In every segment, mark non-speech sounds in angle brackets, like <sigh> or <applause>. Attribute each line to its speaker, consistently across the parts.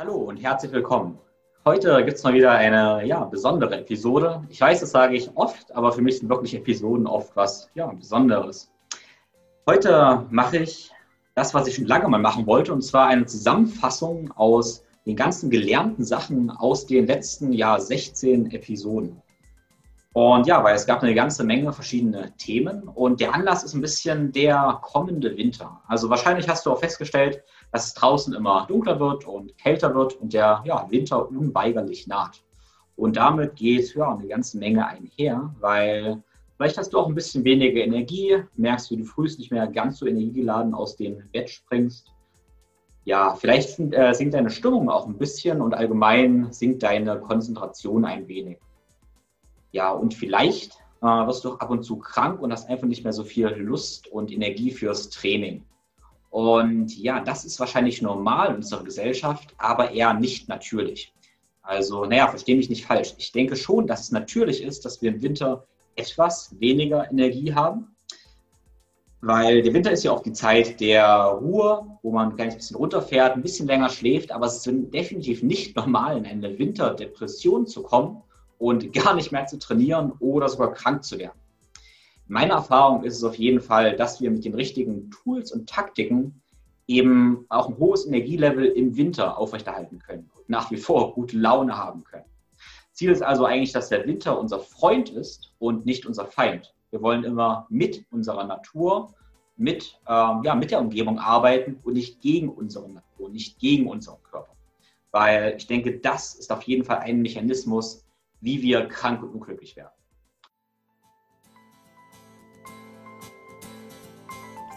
Speaker 1: Hallo und herzlich willkommen. Heute gibt es mal wieder eine ja, besondere Episode. Ich weiß, das sage ich oft, aber für mich sind wirklich Episoden oft was ja, Besonderes. Heute mache ich das, was ich schon lange mal machen wollte, und zwar eine Zusammenfassung aus den ganzen gelernten Sachen aus den letzten ja, 16 Episoden. Und ja, weil es gab eine ganze Menge verschiedene Themen und der Anlass ist ein bisschen der kommende Winter. Also wahrscheinlich hast du auch festgestellt, dass es draußen immer dunkler wird und kälter wird und der ja, Winter unweigerlich naht. Und damit geht ja eine ganze Menge einher, weil vielleicht hast du auch ein bisschen weniger Energie, merkst, wie du frühst nicht mehr ganz so energiegeladen aus dem Bett springst. Ja, vielleicht äh, sinkt deine Stimmung auch ein bisschen und allgemein sinkt deine Konzentration ein wenig. Ja, und vielleicht äh, wirst du auch ab und zu krank und hast einfach nicht mehr so viel Lust und Energie fürs Training. Und ja, das ist wahrscheinlich normal in unserer Gesellschaft, aber eher nicht natürlich. Also, naja, verstehe mich nicht falsch. Ich denke schon, dass es natürlich ist, dass wir im Winter etwas weniger Energie haben, weil der Winter ist ja auch die Zeit der Ruhe, wo man ein bisschen runterfährt, ein bisschen länger schläft, aber es ist definitiv nicht normal, in eine Winterdepression zu kommen und gar nicht mehr zu trainieren oder sogar krank zu werden. Meine Erfahrung ist es auf jeden Fall, dass wir mit den richtigen Tools und Taktiken eben auch ein hohes Energielevel im Winter aufrechterhalten können und nach wie vor gute Laune haben können. Ziel ist also eigentlich, dass der Winter unser Freund ist und nicht unser Feind. Wir wollen immer mit unserer Natur, mit, ähm, ja, mit der Umgebung arbeiten und nicht gegen unsere Natur, nicht gegen unseren Körper. Weil ich denke, das ist auf jeden Fall ein Mechanismus, wie wir krank und unglücklich werden.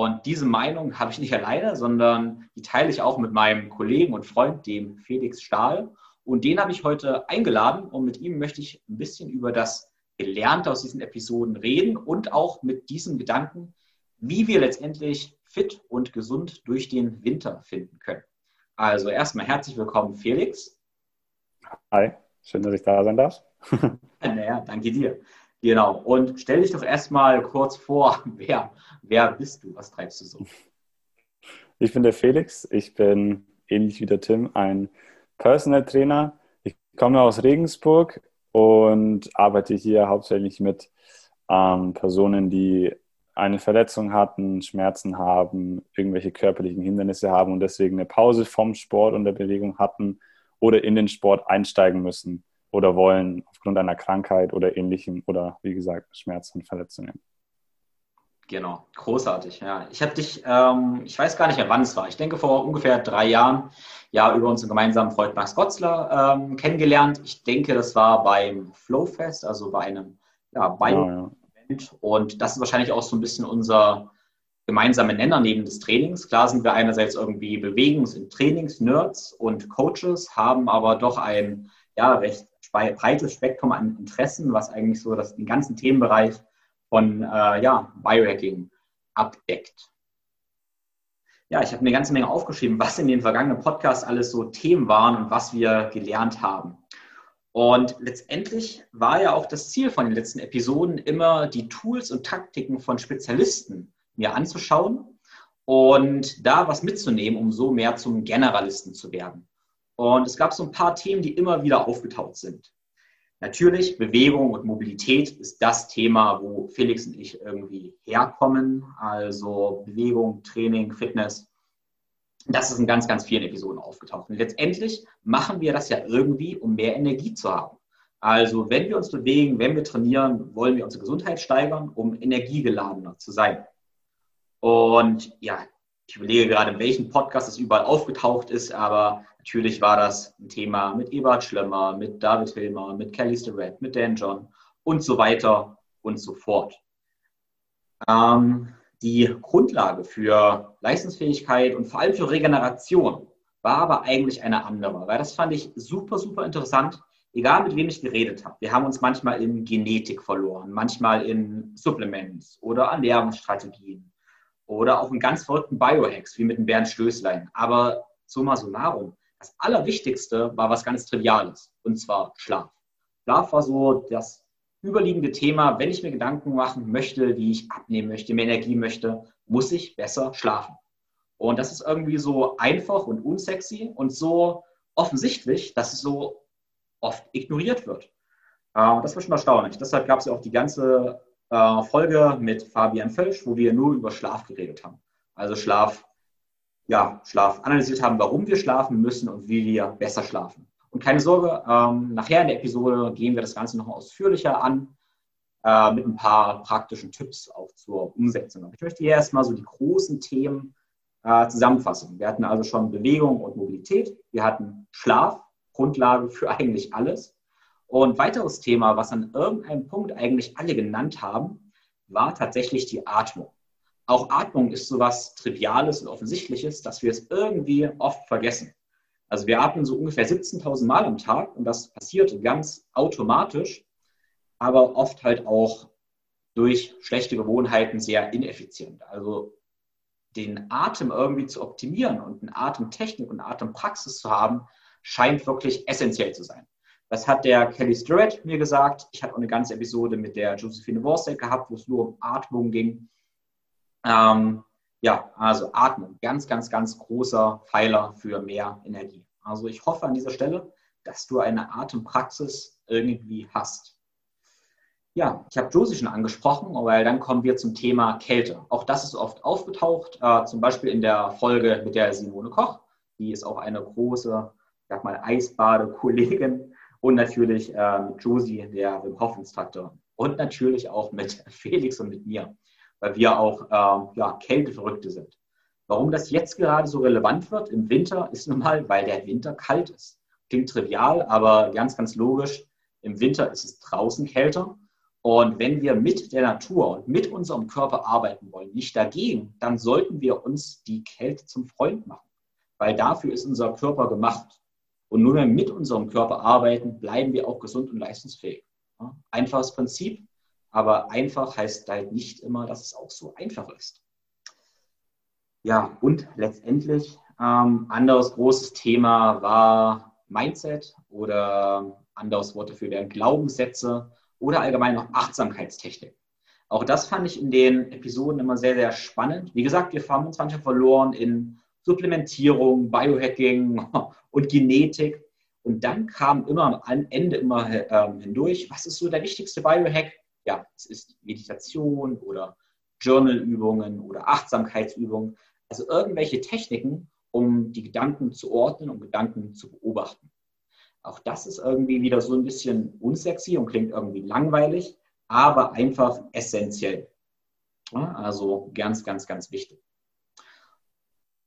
Speaker 1: Und diese Meinung habe ich nicht alleine, sondern die teile ich auch mit meinem Kollegen und Freund, dem Felix Stahl. Und den habe ich heute eingeladen und mit ihm möchte ich ein bisschen über das Gelernte aus diesen Episoden reden und auch mit diesem Gedanken, wie wir letztendlich fit und gesund durch den Winter finden können. Also erstmal herzlich willkommen, Felix.
Speaker 2: Hi, schön, dass ich da sein darf. <laughs>
Speaker 1: naja, danke dir. Genau. Und stell dich doch erstmal kurz vor, <laughs> wer, wer bist du? Was treibst du so?
Speaker 2: Ich bin der Felix. Ich bin ähnlich wie der Tim ein Personal Trainer. Ich komme aus Regensburg und arbeite hier hauptsächlich mit ähm, Personen, die eine Verletzung hatten, Schmerzen haben, irgendwelche körperlichen Hindernisse haben und deswegen eine Pause vom Sport und der Bewegung hatten oder in den Sport einsteigen müssen oder wollen aufgrund einer Krankheit oder ähnlichem oder wie gesagt Schmerzen und Verletzungen.
Speaker 1: Genau, großartig. Ja, ich habe dich, ähm, ich weiß gar nicht mehr, wann es war. Ich denke vor ungefähr drei Jahren, ja, über unseren gemeinsamen Freund Max Gotzler ähm, kennengelernt. Ich denke, das war beim Flowfest, also bei einem ja, Bio-Event. Ja, ja. Und das ist wahrscheinlich auch so ein bisschen unser gemeinsamer Nenner neben des Trainings. Klar sind wir einerseits irgendwie Bewegungs- und Trainings-Nerds und Coaches, haben aber doch ein ja, recht breites Spektrum an Interessen, was eigentlich so das, den ganzen Themenbereich von äh, ja, Biohacking abdeckt. Ja, ich habe eine ganze Menge aufgeschrieben, was in den vergangenen Podcasts alles so Themen waren und was wir gelernt haben. Und letztendlich war ja auch das Ziel von den letzten Episoden immer, die Tools und Taktiken von Spezialisten mir anzuschauen und da was mitzunehmen, um so mehr zum Generalisten zu werden. Und es gab so ein paar Themen, die immer wieder aufgetaucht sind. Natürlich, Bewegung und Mobilität ist das Thema, wo Felix und ich irgendwie herkommen. Also Bewegung, Training, Fitness. Das ist in ganz, ganz vielen Episoden aufgetaucht. Und letztendlich machen wir das ja irgendwie, um mehr Energie zu haben. Also wenn wir uns bewegen, wenn wir trainieren, wollen wir unsere Gesundheit steigern, um energiegeladener zu sein. Und ja, ich überlege gerade, in welchem Podcast es überall aufgetaucht ist, aber natürlich war das ein Thema mit Ebert Schlemmer, mit David Hilmer, mit Kelly Starrett, mit Dan John und so weiter und so fort. Ähm, Die Grundlage für Leistungsfähigkeit und vor allem für Regeneration war aber eigentlich eine andere, weil das fand ich super, super interessant, egal mit wem ich geredet habe. Wir haben uns manchmal in Genetik verloren, manchmal in Supplements oder Ernährungsstrategien oder auch in ganz verrückten Biohacks, wie mit dem Bernd Stößlein. Aber summa summarum, das Allerwichtigste war was ganz Triviales, und zwar Schlaf. Schlaf war so das überliegende Thema, wenn ich mir Gedanken machen möchte, wie ich abnehmen möchte, mehr Energie möchte, muss ich besser schlafen. Und das ist irgendwie so einfach und unsexy und so offensichtlich, dass es so oft ignoriert wird. Äh, das war schon erstaunlich. Deshalb gab es ja auch die ganze äh, Folge mit Fabian Völsch, wo wir nur über Schlaf geredet haben. Also Schlaf, ja, Schlaf analysiert haben, warum wir schlafen müssen und wie wir besser schlafen. Und keine Sorge, ähm, nachher in der Episode gehen wir das Ganze noch ausführlicher an, äh, mit ein paar praktischen Tipps auch zur Umsetzung. Ich möchte hier erstmal so die großen Themen äh, zusammenfassen. Wir hatten also schon Bewegung und Mobilität, wir hatten Schlaf, Grundlage für eigentlich alles. Und weiteres Thema, was an irgendeinem Punkt eigentlich alle genannt haben, war tatsächlich die Atmung. Auch Atmung ist so was Triviales und Offensichtliches, dass wir es irgendwie oft vergessen. Also wir atmen so ungefähr 17.000 Mal am Tag und das passiert ganz automatisch, aber oft halt auch durch schlechte Gewohnheiten sehr ineffizient. Also den Atem irgendwie zu optimieren und eine Atemtechnik und Atempraxis zu haben, scheint wirklich essentiell zu sein. Das hat der Kelly Sturrett mir gesagt. Ich hatte auch eine ganze Episode mit der Josephine Worstek gehabt, wo es nur um Atmung ging. Ähm, ja, also Atmung, ganz, ganz, ganz großer Pfeiler für mehr Energie. Also ich hoffe an dieser Stelle, dass du eine Atempraxis irgendwie hast. Ja, ich habe Josie schon angesprochen, weil dann kommen wir zum Thema Kälte. Auch das ist oft aufgetaucht, äh, zum Beispiel in der Folge mit der Simone Koch. Die ist auch eine große, sag mal, Eisbade-Kollegin und natürlich äh, mit Josie, der Wim Hof Instruktor. Und natürlich auch mit <laughs> Felix und mit mir, weil wir auch äh, ja, Kälteverrückte sind. Warum das jetzt gerade so relevant wird im Winter, ist nun mal, weil der Winter kalt ist. Klingt trivial, aber ganz, ganz logisch. Im Winter ist es draußen kälter. Und wenn wir mit der Natur und mit unserem Körper arbeiten wollen, nicht dagegen, dann sollten wir uns die Kälte zum Freund machen. Weil dafür ist unser Körper gemacht. Und nur wenn wir mit unserem Körper arbeiten, bleiben wir auch gesund und leistungsfähig. Einfaches Prinzip, aber einfach heißt halt nicht immer, dass es auch so einfach ist. Ja, und letztendlich, ähm, anderes großes Thema war Mindset oder anderes Wort dafür wären Glaubenssätze oder allgemein noch Achtsamkeitstechnik. Auch das fand ich in den Episoden immer sehr, sehr spannend. Wie gesagt, wir haben uns manchmal verloren in Supplementierung, Biohacking <laughs> und Genetik. Und dann kam immer am Ende immer ähm, hindurch, was ist so der wichtigste Biohack? Ja, es ist Meditation oder Journalübungen oder Achtsamkeitsübungen. Also irgendwelche Techniken, um die Gedanken zu ordnen, um Gedanken zu beobachten. Auch das ist irgendwie wieder so ein bisschen unsexy und klingt irgendwie langweilig, aber einfach essentiell. Also ganz, ganz, ganz wichtig.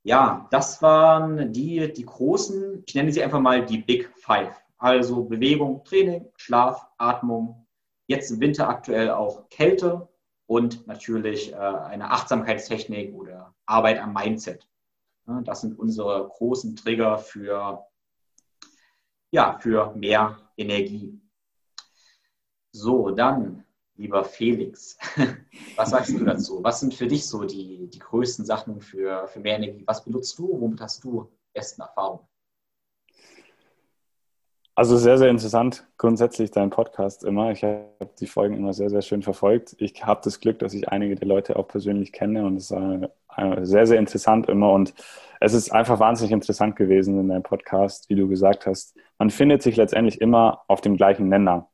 Speaker 1: Ja, das waren die, die großen, ich nenne sie einfach mal die Big Five. Also Bewegung, Training, Schlaf, Atmung, jetzt im Winter aktuell auch Kälte und natürlich äh, eine Achtsamkeitstechnik oder Arbeit am Mindset. Das sind unsere großen Trigger für, ja, für mehr Energie. So, dann, lieber Felix, <laughs> was sagst du dazu? Was sind für dich so die, die größten Sachen für, für mehr Energie? Was benutzt du? Womit hast du besten Erfahrungen?
Speaker 2: Also sehr, sehr interessant grundsätzlich dein Podcast immer. Ich habe die Folgen immer sehr, sehr schön verfolgt. Ich habe das Glück, dass ich einige der Leute auch persönlich kenne und es ist sehr, sehr interessant immer. Und es ist einfach wahnsinnig interessant gewesen in deinem Podcast, wie du gesagt hast. Man findet sich letztendlich immer auf dem gleichen Nenner.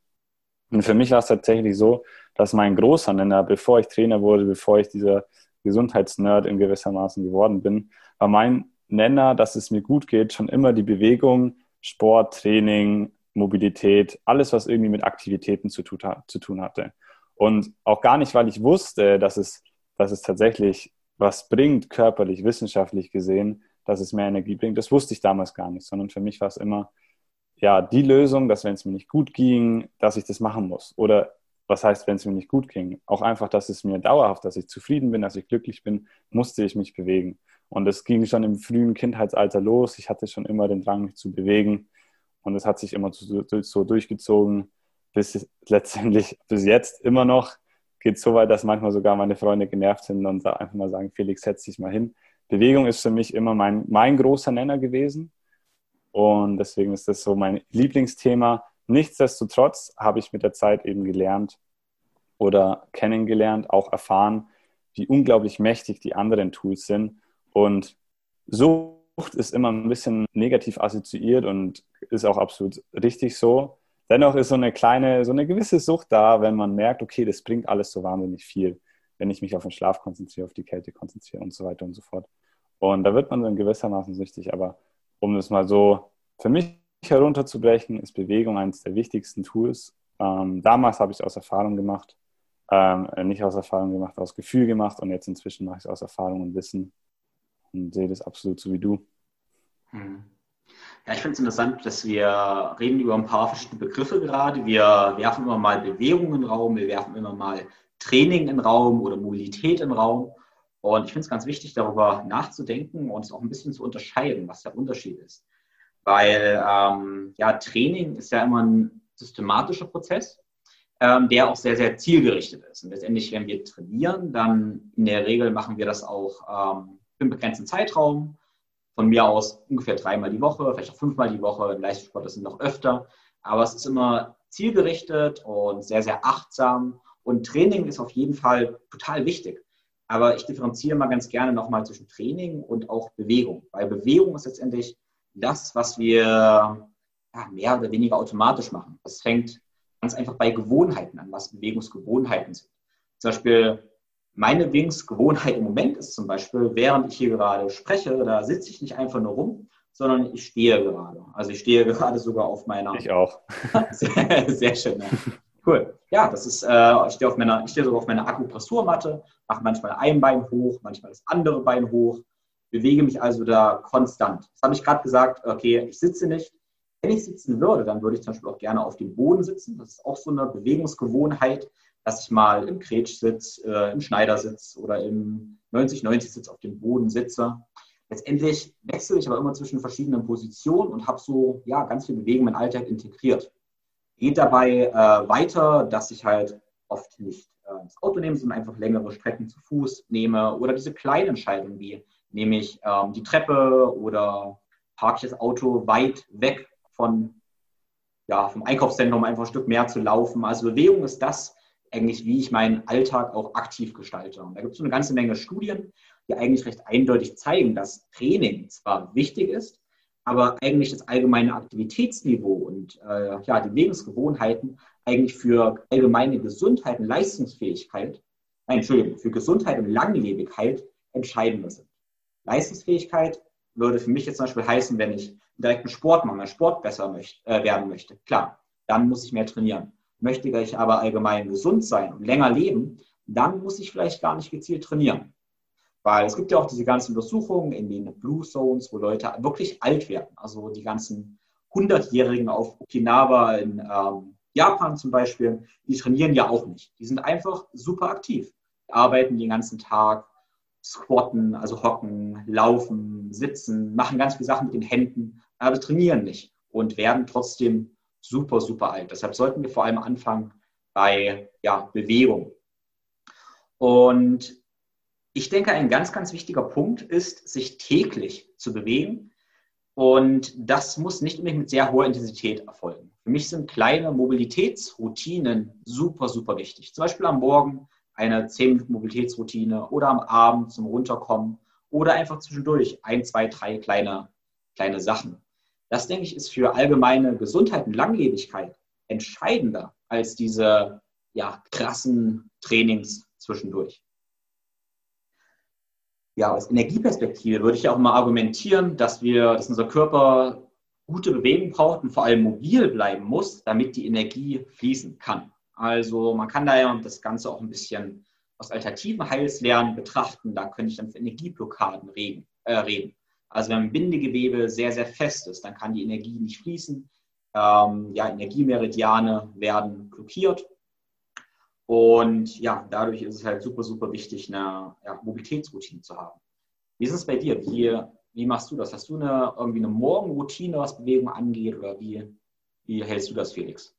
Speaker 2: Und für mich war es tatsächlich so, dass mein großer Nenner, bevor ich Trainer wurde, bevor ich dieser Gesundheitsnerd in gewissermaßen geworden bin, war mein Nenner, dass es mir gut geht, schon immer die Bewegung, Sport, Training, Mobilität, alles, was irgendwie mit Aktivitäten zu, zu tun hatte. Und auch gar nicht, weil ich wusste, dass es, dass es tatsächlich was bringt, körperlich, wissenschaftlich gesehen, dass es mehr Energie bringt. Das wusste ich damals gar nicht, sondern für mich war es immer ja die Lösung, dass wenn es mir nicht gut ging, dass ich das machen muss. Oder was heißt, wenn es mir nicht gut ging? Auch einfach, dass es mir dauerhaft, dass ich zufrieden bin, dass ich glücklich bin, musste ich mich bewegen. Und es ging schon im frühen Kindheitsalter los. Ich hatte schon immer den Drang, mich zu bewegen. Und es hat sich immer so, durchgezogen, bis letztendlich, <laughs> bis jetzt immer noch, geht es so weit, dass manchmal sogar meine Freunde genervt sind und einfach mal sagen, Felix, setz dich mal hin. Bewegung ist für mich immer mein, mein großer Nenner gewesen. Und deswegen ist das so mein Lieblingsthema. Nichtsdestotrotz habe ich mit der Zeit eben gelernt oder kennengelernt, auch erfahren, wie unglaublich mächtig die anderen Tools sind. Und Sucht ist immer ein bisschen negativ assoziiert und ist auch absolut richtig so. Dennoch ist so eine kleine, so eine gewisse Sucht da, wenn man merkt, okay, das bringt alles so wahnsinnig viel, wenn ich mich auf den Schlaf konzentriere, auf die Kälte konzentriere und so weiter und so fort. Und da wird man dann gewissermaßen süchtig, aber um das mal so für mich herunterzubrechen, ist Bewegung eines der wichtigsten Tools. Ähm, damals habe ich es aus Erfahrung gemacht, ähm, nicht aus Erfahrung gemacht, aus Gefühl gemacht und jetzt inzwischen mache ich es aus Erfahrung und Wissen und sehe das absolut so wie du.
Speaker 1: Hm. Ja, ich finde es interessant, dass wir reden über ein paar verschiedene Begriffe gerade. Wir werfen immer mal Bewegung in den Raum, wir werfen immer mal Training in den Raum oder Mobilität in den Raum. Und ich finde es ganz wichtig, darüber nachzudenken und es auch ein bisschen zu unterscheiden, was der Unterschied ist. Weil ähm, ja, Training ist ja immer ein systematischer Prozess, ähm, der auch sehr, sehr zielgerichtet ist. Und letztendlich, wenn wir trainieren, dann in der Regel machen wir das auch ähm, einen begrenzten Zeitraum. Von mir aus ungefähr dreimal die Woche, vielleicht auch fünfmal die Woche. Im Leistungssport ist es noch öfter. Aber es ist immer zielgerichtet und sehr, sehr achtsam. Und Training ist auf jeden Fall total wichtig. Aber ich differenziere mal ganz gerne nochmal zwischen Training und auch Bewegung. Weil Bewegung ist letztendlich das, was wir ja, mehr oder weniger automatisch machen. Das fängt ganz einfach bei Gewohnheiten an, was Bewegungsgewohnheiten sind. Zum Beispiel meine Bewegungsgewohnheit im Moment ist zum Beispiel, während ich hier gerade spreche, da sitze ich nicht einfach nur rum, sondern ich stehe gerade. Also ich stehe <laughs> gerade sogar auf meiner.
Speaker 2: Ich auch. <laughs>
Speaker 1: sehr, sehr schön. Ja. Cool. Ja, das ist, äh, ich stehe auf meiner, ich stehe sogar auf meiner Akupressurmatte, mache manchmal ein Bein hoch, manchmal das andere Bein hoch, bewege mich also da konstant. Das habe ich gerade gesagt, okay, ich sitze nicht. Wenn ich sitzen würde, dann würde ich zum Beispiel auch gerne auf dem Boden sitzen. Das ist auch so eine Bewegungsgewohnheit, dass ich mal im Kretsch-Sitz, äh, im Schneidersitz oder im 90-90-Sitz auf dem Boden sitze. Letztendlich wechsle ich aber immer zwischen verschiedenen Positionen und habe so ja, ganz viel Bewegung in meinen Alltag integriert. Geht dabei äh, weiter, dass ich halt oft nicht äh, das Auto nehme, sondern einfach längere Strecken zu Fuß nehme oder diese kleinen Entscheidungen wie nehme ich ähm, die Treppe oder parke ich das Auto weit weg von, ja, vom Einkaufszentrum, einfach ein Stück mehr zu laufen. Also Bewegung ist das eigentlich, wie ich meinen Alltag auch aktiv gestalte. Und da gibt es so eine ganze Menge Studien, die eigentlich recht eindeutig zeigen, dass Training zwar wichtig ist, aber eigentlich das allgemeine Aktivitätsniveau und äh, ja, die Lebensgewohnheiten eigentlich für allgemeine Gesundheit und Leistungsfähigkeit, nein, Entschuldigung, für Gesundheit und Langlebigkeit entscheidender sind. Leistungsfähigkeit würde für mich jetzt zum Beispiel heißen, wenn ich direkt einen Sport mache, Sport besser möchte, äh, werden möchte. Klar, dann muss ich mehr trainieren. Möchte ich aber allgemein gesund sein und länger leben, dann muss ich vielleicht gar nicht gezielt trainieren. Weil es gibt ja auch diese ganzen Untersuchungen in den Blue Zones, wo Leute wirklich alt werden. Also die ganzen 100-Jährigen auf Okinawa in ähm, Japan zum Beispiel, die trainieren ja auch nicht. Die sind einfach super aktiv. Die arbeiten den ganzen Tag, squatten, also hocken, laufen, sitzen, machen ganz viele Sachen mit den Händen, aber trainieren nicht und werden trotzdem super, super alt. Deshalb sollten wir vor allem anfangen bei ja, Bewegung. Und ich denke, ein ganz, ganz wichtiger Punkt ist, sich täglich zu bewegen. Und das muss nicht unbedingt mit sehr hoher Intensität erfolgen. Für mich sind kleine Mobilitätsroutinen super, super wichtig. Zum Beispiel am Morgen eine 10-Minuten-Mobilitätsroutine oder am Abend zum Runterkommen oder einfach zwischendurch ein, zwei, drei kleine, kleine Sachen. Das, denke ich, ist für allgemeine Gesundheit und Langlebigkeit entscheidender als diese ja, krassen Trainings zwischendurch. Ja, aus Energieperspektive würde ich auch mal argumentieren, dass wir, dass unser Körper gute Bewegung braucht und vor allem mobil bleiben muss, damit die Energie fließen kann. Also man kann da ja das Ganze auch ein bisschen aus alternativen Heilslernen betrachten. Da könnte ich dann für Energieblockaden reden. Äh, reden. Also wenn ein Bindegewebe sehr, sehr fest ist, dann kann die Energie nicht fließen. Ähm, ja, Energiemeridiane werden blockiert. Und ja, dadurch ist es halt super, super wichtig, eine ja, Mobilitätsroutine zu haben. Wie ist es bei dir? Wie, wie machst du das? Hast du eine, irgendwie eine Morgenroutine, was Bewegung angeht? Oder wie, wie hältst du das, Felix?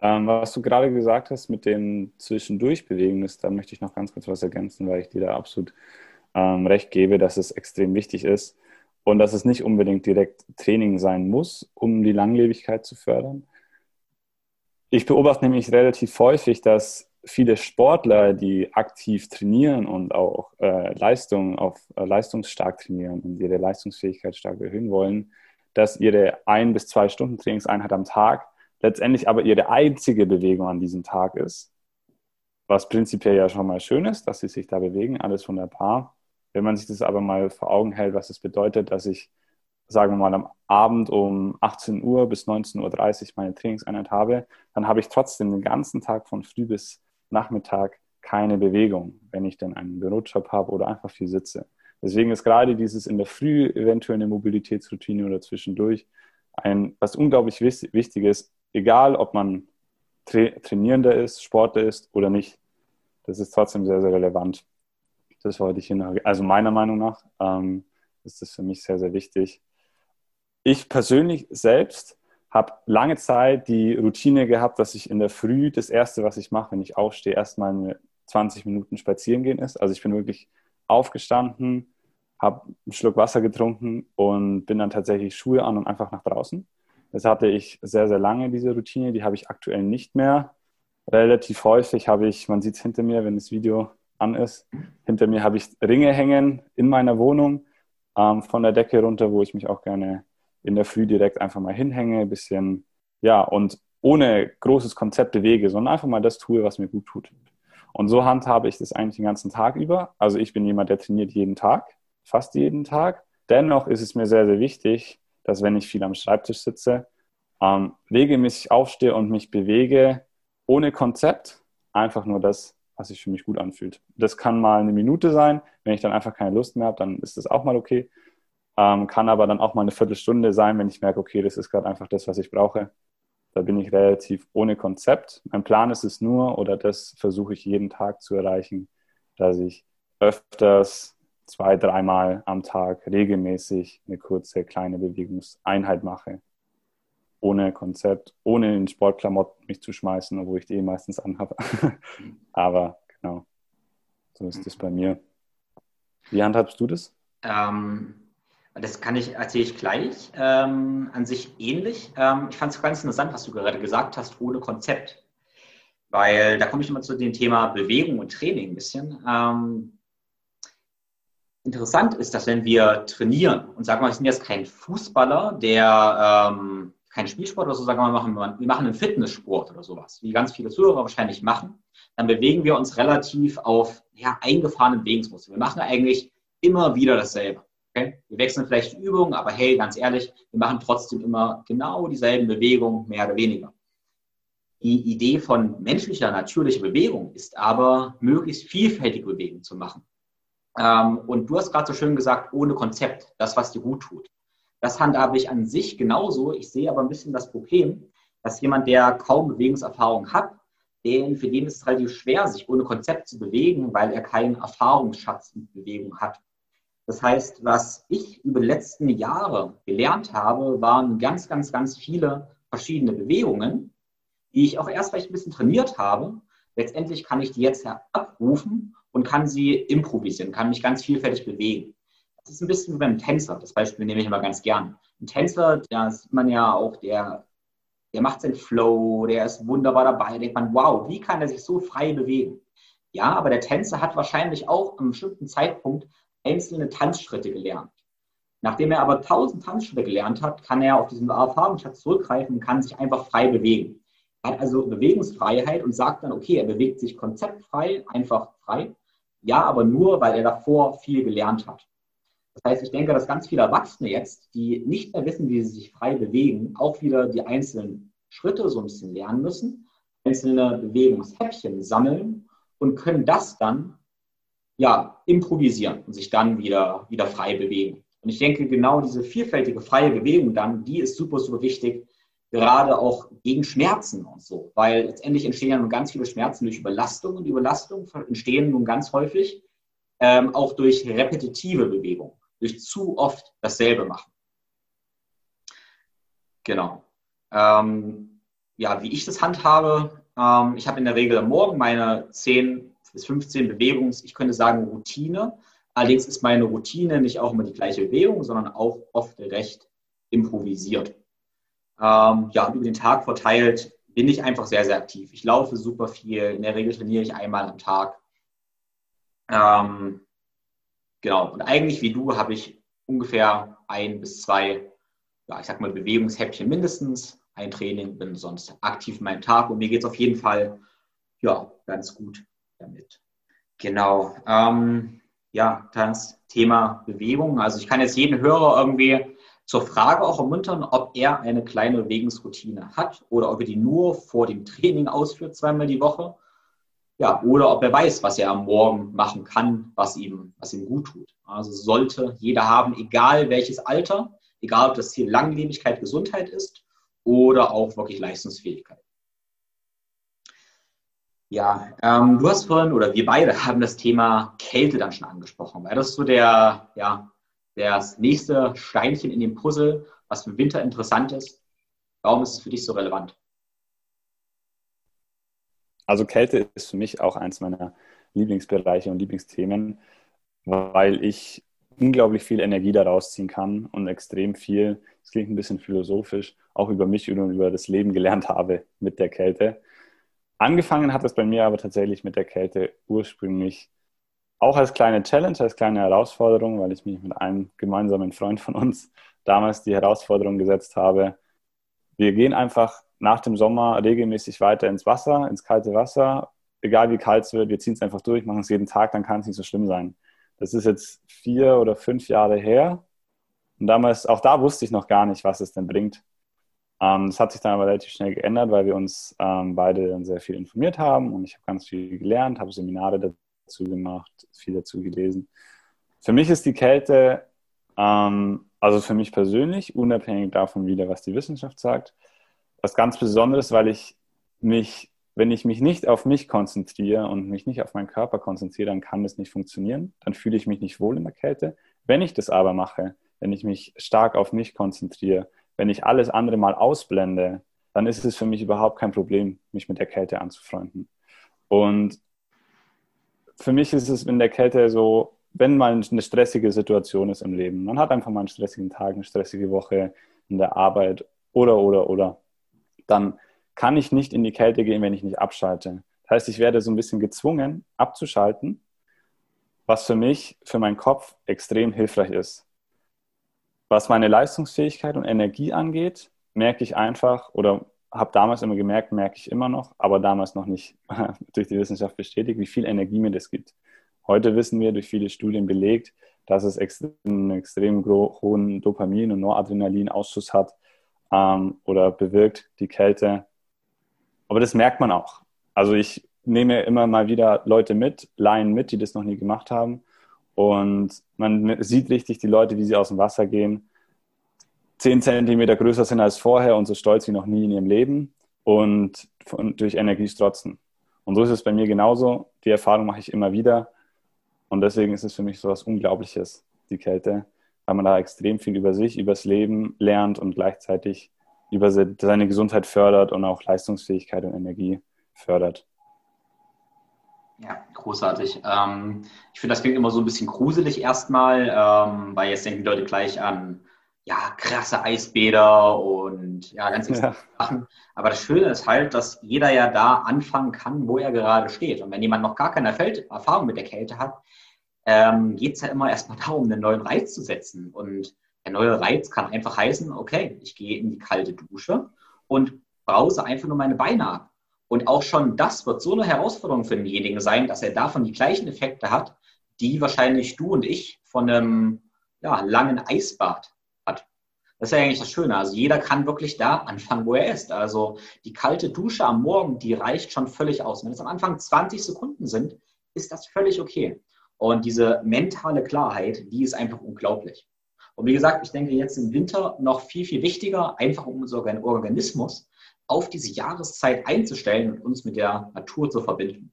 Speaker 2: Ähm, was du gerade gesagt hast mit dem Zwischendurchbewegen, ist, da möchte ich noch ganz kurz was ergänzen, weil ich dir da absolut ähm, recht gebe, dass es extrem wichtig ist und dass es nicht unbedingt direkt Training sein muss, um die Langlebigkeit zu fördern, ich beobachte nämlich relativ häufig, dass viele Sportler, die aktiv trainieren und auch äh, Leistung auf äh, leistungsstark trainieren und ihre Leistungsfähigkeit stark erhöhen wollen, dass ihre ein bis zwei Stunden Trainingseinheit am Tag letztendlich aber ihre einzige Bewegung an diesem Tag ist. Was prinzipiell ja schon mal schön ist, dass sie sich da bewegen, alles wunderbar. Wenn man sich das aber mal vor Augen hält, was es das bedeutet, dass ich sagen wir mal, am Abend um 18 Uhr bis 19.30 Uhr meine Trainingseinheit habe, dann habe ich trotzdem den ganzen Tag von früh bis Nachmittag keine Bewegung, wenn ich dann einen Bürojob habe oder einfach viel sitze. Deswegen ist gerade dieses in der Früh eventuell eine Mobilitätsroutine oder zwischendurch ein, was unglaublich wichtig ist, egal ob man tra Trainierender ist, Sportler ist oder nicht. Das ist trotzdem sehr, sehr relevant. Das wollte ich hier, also meiner Meinung nach ähm, ist das für mich sehr, sehr wichtig ich persönlich selbst habe lange Zeit die Routine gehabt, dass ich in der Früh das Erste, was ich mache, wenn ich aufstehe, erstmal 20 Minuten spazieren gehen ist. Also ich bin wirklich aufgestanden, habe einen Schluck Wasser getrunken und bin dann tatsächlich Schuhe an und einfach nach draußen. Das hatte ich sehr, sehr lange, diese Routine. Die habe ich aktuell nicht mehr. Relativ häufig habe ich, man sieht es hinter mir, wenn das Video an ist, hinter mir habe ich Ringe hängen in meiner Wohnung ähm, von der Decke runter, wo ich mich auch gerne in der Früh direkt einfach mal hinhänge, ein bisschen, ja, und ohne großes Konzept bewege, sondern einfach mal das tue, was mir gut tut. Und so handhabe ich das eigentlich den ganzen Tag über. Also ich bin jemand, der trainiert jeden Tag, fast jeden Tag. Dennoch ist es mir sehr, sehr wichtig, dass wenn ich viel am Schreibtisch sitze, ähm, regelmäßig aufstehe und mich bewege, ohne Konzept, einfach nur das, was sich für mich gut anfühlt. Das kann mal eine Minute sein. Wenn ich dann einfach keine Lust mehr habe, dann ist das auch mal okay. Ähm, kann aber dann auch mal eine Viertelstunde sein, wenn ich merke, okay, das ist gerade einfach das, was ich brauche. Da bin ich relativ ohne Konzept. Mein Plan ist es nur, oder das versuche ich jeden Tag zu erreichen, dass ich öfters zwei, dreimal am Tag regelmäßig eine kurze, kleine Bewegungseinheit mache. Ohne Konzept, ohne in Sportklamotten mich zu schmeißen, obwohl ich die eh meistens anhabe. <laughs> Aber genau, so ist das bei mir. Wie handhabst du das?
Speaker 1: Ähm, das kann ich, erzähle ich gleich. Ähm, an sich ähnlich. Ähm, ich fand es ganz interessant, was du gerade gesagt hast, ohne Konzept. Weil da komme ich immer zu dem Thema Bewegung und Training ein bisschen. Ähm, interessant ist, dass wenn wir trainieren und sagen wir, wir sind jetzt kein Fußballer, der kein Spielsport oder so, sagen wir, machen, wir machen einen Fitnesssport oder sowas, wie ganz viele Zuhörer wahrscheinlich machen, dann bewegen wir uns relativ auf ja, eingefahrenen Bewegungsmuster. Wir machen eigentlich immer wieder dasselbe. Okay? Wir wechseln vielleicht die Übungen, aber hey, ganz ehrlich, wir machen trotzdem immer genau dieselben Bewegungen, mehr oder weniger. Die Idee von menschlicher, natürlicher Bewegung ist aber, möglichst vielfältige Bewegungen zu machen. Ähm, und du hast gerade so schön gesagt, ohne Konzept, das, was dir gut tut. Das handhabe ich an sich genauso. Ich sehe aber ein bisschen das Problem, dass jemand, der kaum Bewegungserfahrung hat, den, für den ist es relativ schwer, sich ohne Konzept zu bewegen, weil er keinen Erfahrungsschatz mit Bewegung hat. Das heißt, was ich über die letzten Jahre gelernt habe, waren ganz, ganz, ganz viele verschiedene Bewegungen, die ich auch erst vielleicht ein bisschen trainiert habe. Letztendlich kann ich die jetzt abrufen und kann sie improvisieren, kann mich ganz vielfältig bewegen. Das ist ein bisschen wie beim Tänzer. Das Beispiel nehme ich immer ganz gern. Ein Tänzer, da sieht man ja auch, der, der macht seinen Flow, der ist wunderbar dabei. Da denkt man, wow, wie kann er sich so frei bewegen? Ja, aber der Tänzer hat wahrscheinlich auch einem bestimmten Zeitpunkt einzelne Tanzschritte gelernt. Nachdem er aber tausend Tanzschritte gelernt hat, kann er auf diesen Erfahrungsschatz zurückgreifen und kann sich einfach frei bewegen. Er hat also Bewegungsfreiheit und sagt dann, okay, er bewegt sich konzeptfrei, einfach frei. Ja, aber nur, weil er davor viel gelernt hat. Das heißt, ich denke, dass ganz viele Erwachsene jetzt, die nicht mehr wissen, wie sie sich frei bewegen, auch wieder die einzelnen Schritte so ein bisschen lernen müssen, einzelne Bewegungshäppchen sammeln und können das dann ja, improvisieren und sich dann wieder, wieder frei bewegen. Und ich denke, genau diese vielfältige freie Bewegung dann, die ist super, super wichtig, gerade auch gegen Schmerzen und so, weil letztendlich entstehen ja nun ganz viele Schmerzen durch Überlastung und Überlastung entstehen nun ganz häufig ähm, auch durch repetitive Bewegung, durch zu oft dasselbe machen. Genau. Ähm, ja, wie ich das handhabe, ähm, ich habe in der Regel am Morgen meine 10 bis 15 Bewegungs, ich könnte sagen Routine. Allerdings ist meine Routine nicht auch immer die gleiche Bewegung, sondern auch oft recht improvisiert. Ähm, ja, über den Tag verteilt bin ich einfach sehr, sehr aktiv. Ich laufe super viel. In der Regel trainiere ich einmal am Tag. Ähm, genau. Und eigentlich wie du habe ich ungefähr ein bis zwei, ja, ich sag mal, Bewegungshäppchen mindestens. Ein Training, bin sonst aktiv in meinem Tag und mir geht es auf jeden Fall ja, ganz gut damit. Genau. Ähm, ja, das Thema Bewegung. Also ich kann jetzt jeden Hörer irgendwie zur Frage auch ermuntern, ob er eine kleine Bewegungsroutine hat oder ob er die nur vor dem Training ausführt, zweimal die Woche. Ja, oder ob er weiß, was er am Morgen machen kann, was ihm, was ihm gut tut. Also sollte jeder haben, egal welches Alter, egal ob das Ziel Langlebigkeit, Gesundheit ist oder auch wirklich Leistungsfähigkeit. Ja, ähm, du hast vorhin, oder wir beide haben das Thema Kälte dann schon angesprochen, weil das so der, ja, das nächste Steinchen in dem Puzzle, was für Winter interessant ist. Warum ist es für dich so relevant?
Speaker 2: Also Kälte ist für mich auch eins meiner Lieblingsbereiche und Lieblingsthemen, weil ich unglaublich viel Energie daraus ziehen kann und extrem viel, es klingt ein bisschen philosophisch, auch über mich und über das Leben gelernt habe mit der Kälte. Angefangen hat es bei mir aber tatsächlich mit der Kälte ursprünglich auch als kleine Challenge, als kleine Herausforderung, weil ich mich mit einem gemeinsamen Freund von uns damals die Herausforderung gesetzt habe. Wir gehen einfach nach dem Sommer regelmäßig weiter ins Wasser, ins kalte Wasser, egal wie kalt es wird, wir ziehen es einfach durch, machen es jeden Tag, dann kann es nicht so schlimm sein. Das ist jetzt vier oder fünf Jahre her. Und damals, auch da wusste ich noch gar nicht, was es denn bringt. Ähm, das hat sich dann aber relativ schnell geändert, weil wir uns ähm, beide dann sehr viel informiert haben und ich habe ganz viel gelernt, habe Seminare dazu gemacht, viel dazu gelesen. Für mich ist die Kälte, ähm, also für mich persönlich, unabhängig davon wieder, was die Wissenschaft sagt, was ganz Besonderes, weil ich mich, wenn ich mich nicht auf mich konzentriere und mich nicht auf meinen Körper konzentriere, dann kann das nicht funktionieren. Dann fühle ich mich nicht wohl in der Kälte. Wenn ich das aber mache, wenn ich mich stark auf mich konzentriere, wenn ich alles andere mal ausblende, dann ist es für mich überhaupt kein Problem, mich mit der Kälte anzufreunden. Und für mich ist es in der Kälte so, wenn mal eine stressige Situation ist im Leben, man hat einfach mal einen stressigen Tag, eine stressige Woche in der Arbeit oder, oder, oder, dann kann ich nicht in die Kälte gehen, wenn ich nicht abschalte. Das heißt, ich werde so ein bisschen gezwungen, abzuschalten, was für mich, für meinen Kopf extrem hilfreich ist. Was meine Leistungsfähigkeit und Energie angeht, merke ich einfach oder habe damals immer gemerkt, merke ich immer noch, aber damals noch nicht <laughs> durch die Wissenschaft bestätigt, wie viel Energie mir das gibt. Heute wissen wir durch viele Studien belegt, dass es einen extrem hohen Dopamin- und Noradrenalin-Ausschuss hat ähm, oder bewirkt die Kälte. Aber das merkt man auch. Also ich nehme immer mal wieder Leute mit, Laien mit, die das noch nie gemacht haben. Und man sieht richtig die Leute, wie sie aus dem Wasser gehen, zehn Zentimeter größer sind als vorher und so stolz wie noch nie in ihrem Leben und durch Energie strotzen. Und so ist es bei mir genauso. Die Erfahrung mache ich immer wieder. Und deswegen ist es für mich so was Unglaubliches, die Kälte, weil man da extrem viel über sich, über das Leben lernt und gleichzeitig über seine Gesundheit fördert und auch Leistungsfähigkeit und Energie fördert.
Speaker 1: Ja, großartig. Ähm, ich finde, das klingt immer so ein bisschen gruselig erstmal, ähm, weil jetzt denken die Leute gleich an ja, krasse Eisbäder und ja, ganz ja. Sachen. Aber das Schöne ist halt, dass jeder ja da anfangen kann, wo er gerade steht. Und wenn jemand noch gar keine Erfahrung mit der Kälte hat, ähm, geht es ja immer erstmal darum, einen neuen Reiz zu setzen. Und der neue Reiz kann einfach heißen, okay, ich gehe in die kalte Dusche und brause einfach nur meine Beine ab. Und auch schon das wird so eine Herausforderung für denjenigen sein, dass er davon die gleichen Effekte hat, die wahrscheinlich du und ich von einem ja, langen Eisbad das ist ja eigentlich das Schöne. Also jeder kann wirklich da anfangen, wo er ist. Also die kalte Dusche am Morgen, die reicht schon völlig aus. Wenn es am Anfang 20 Sekunden sind, ist das völlig okay. Und diese mentale Klarheit, die ist einfach unglaublich. Und wie gesagt, ich denke jetzt im Winter noch viel, viel wichtiger, einfach um unseren Organismus auf diese Jahreszeit einzustellen und uns mit der Natur zu verbinden.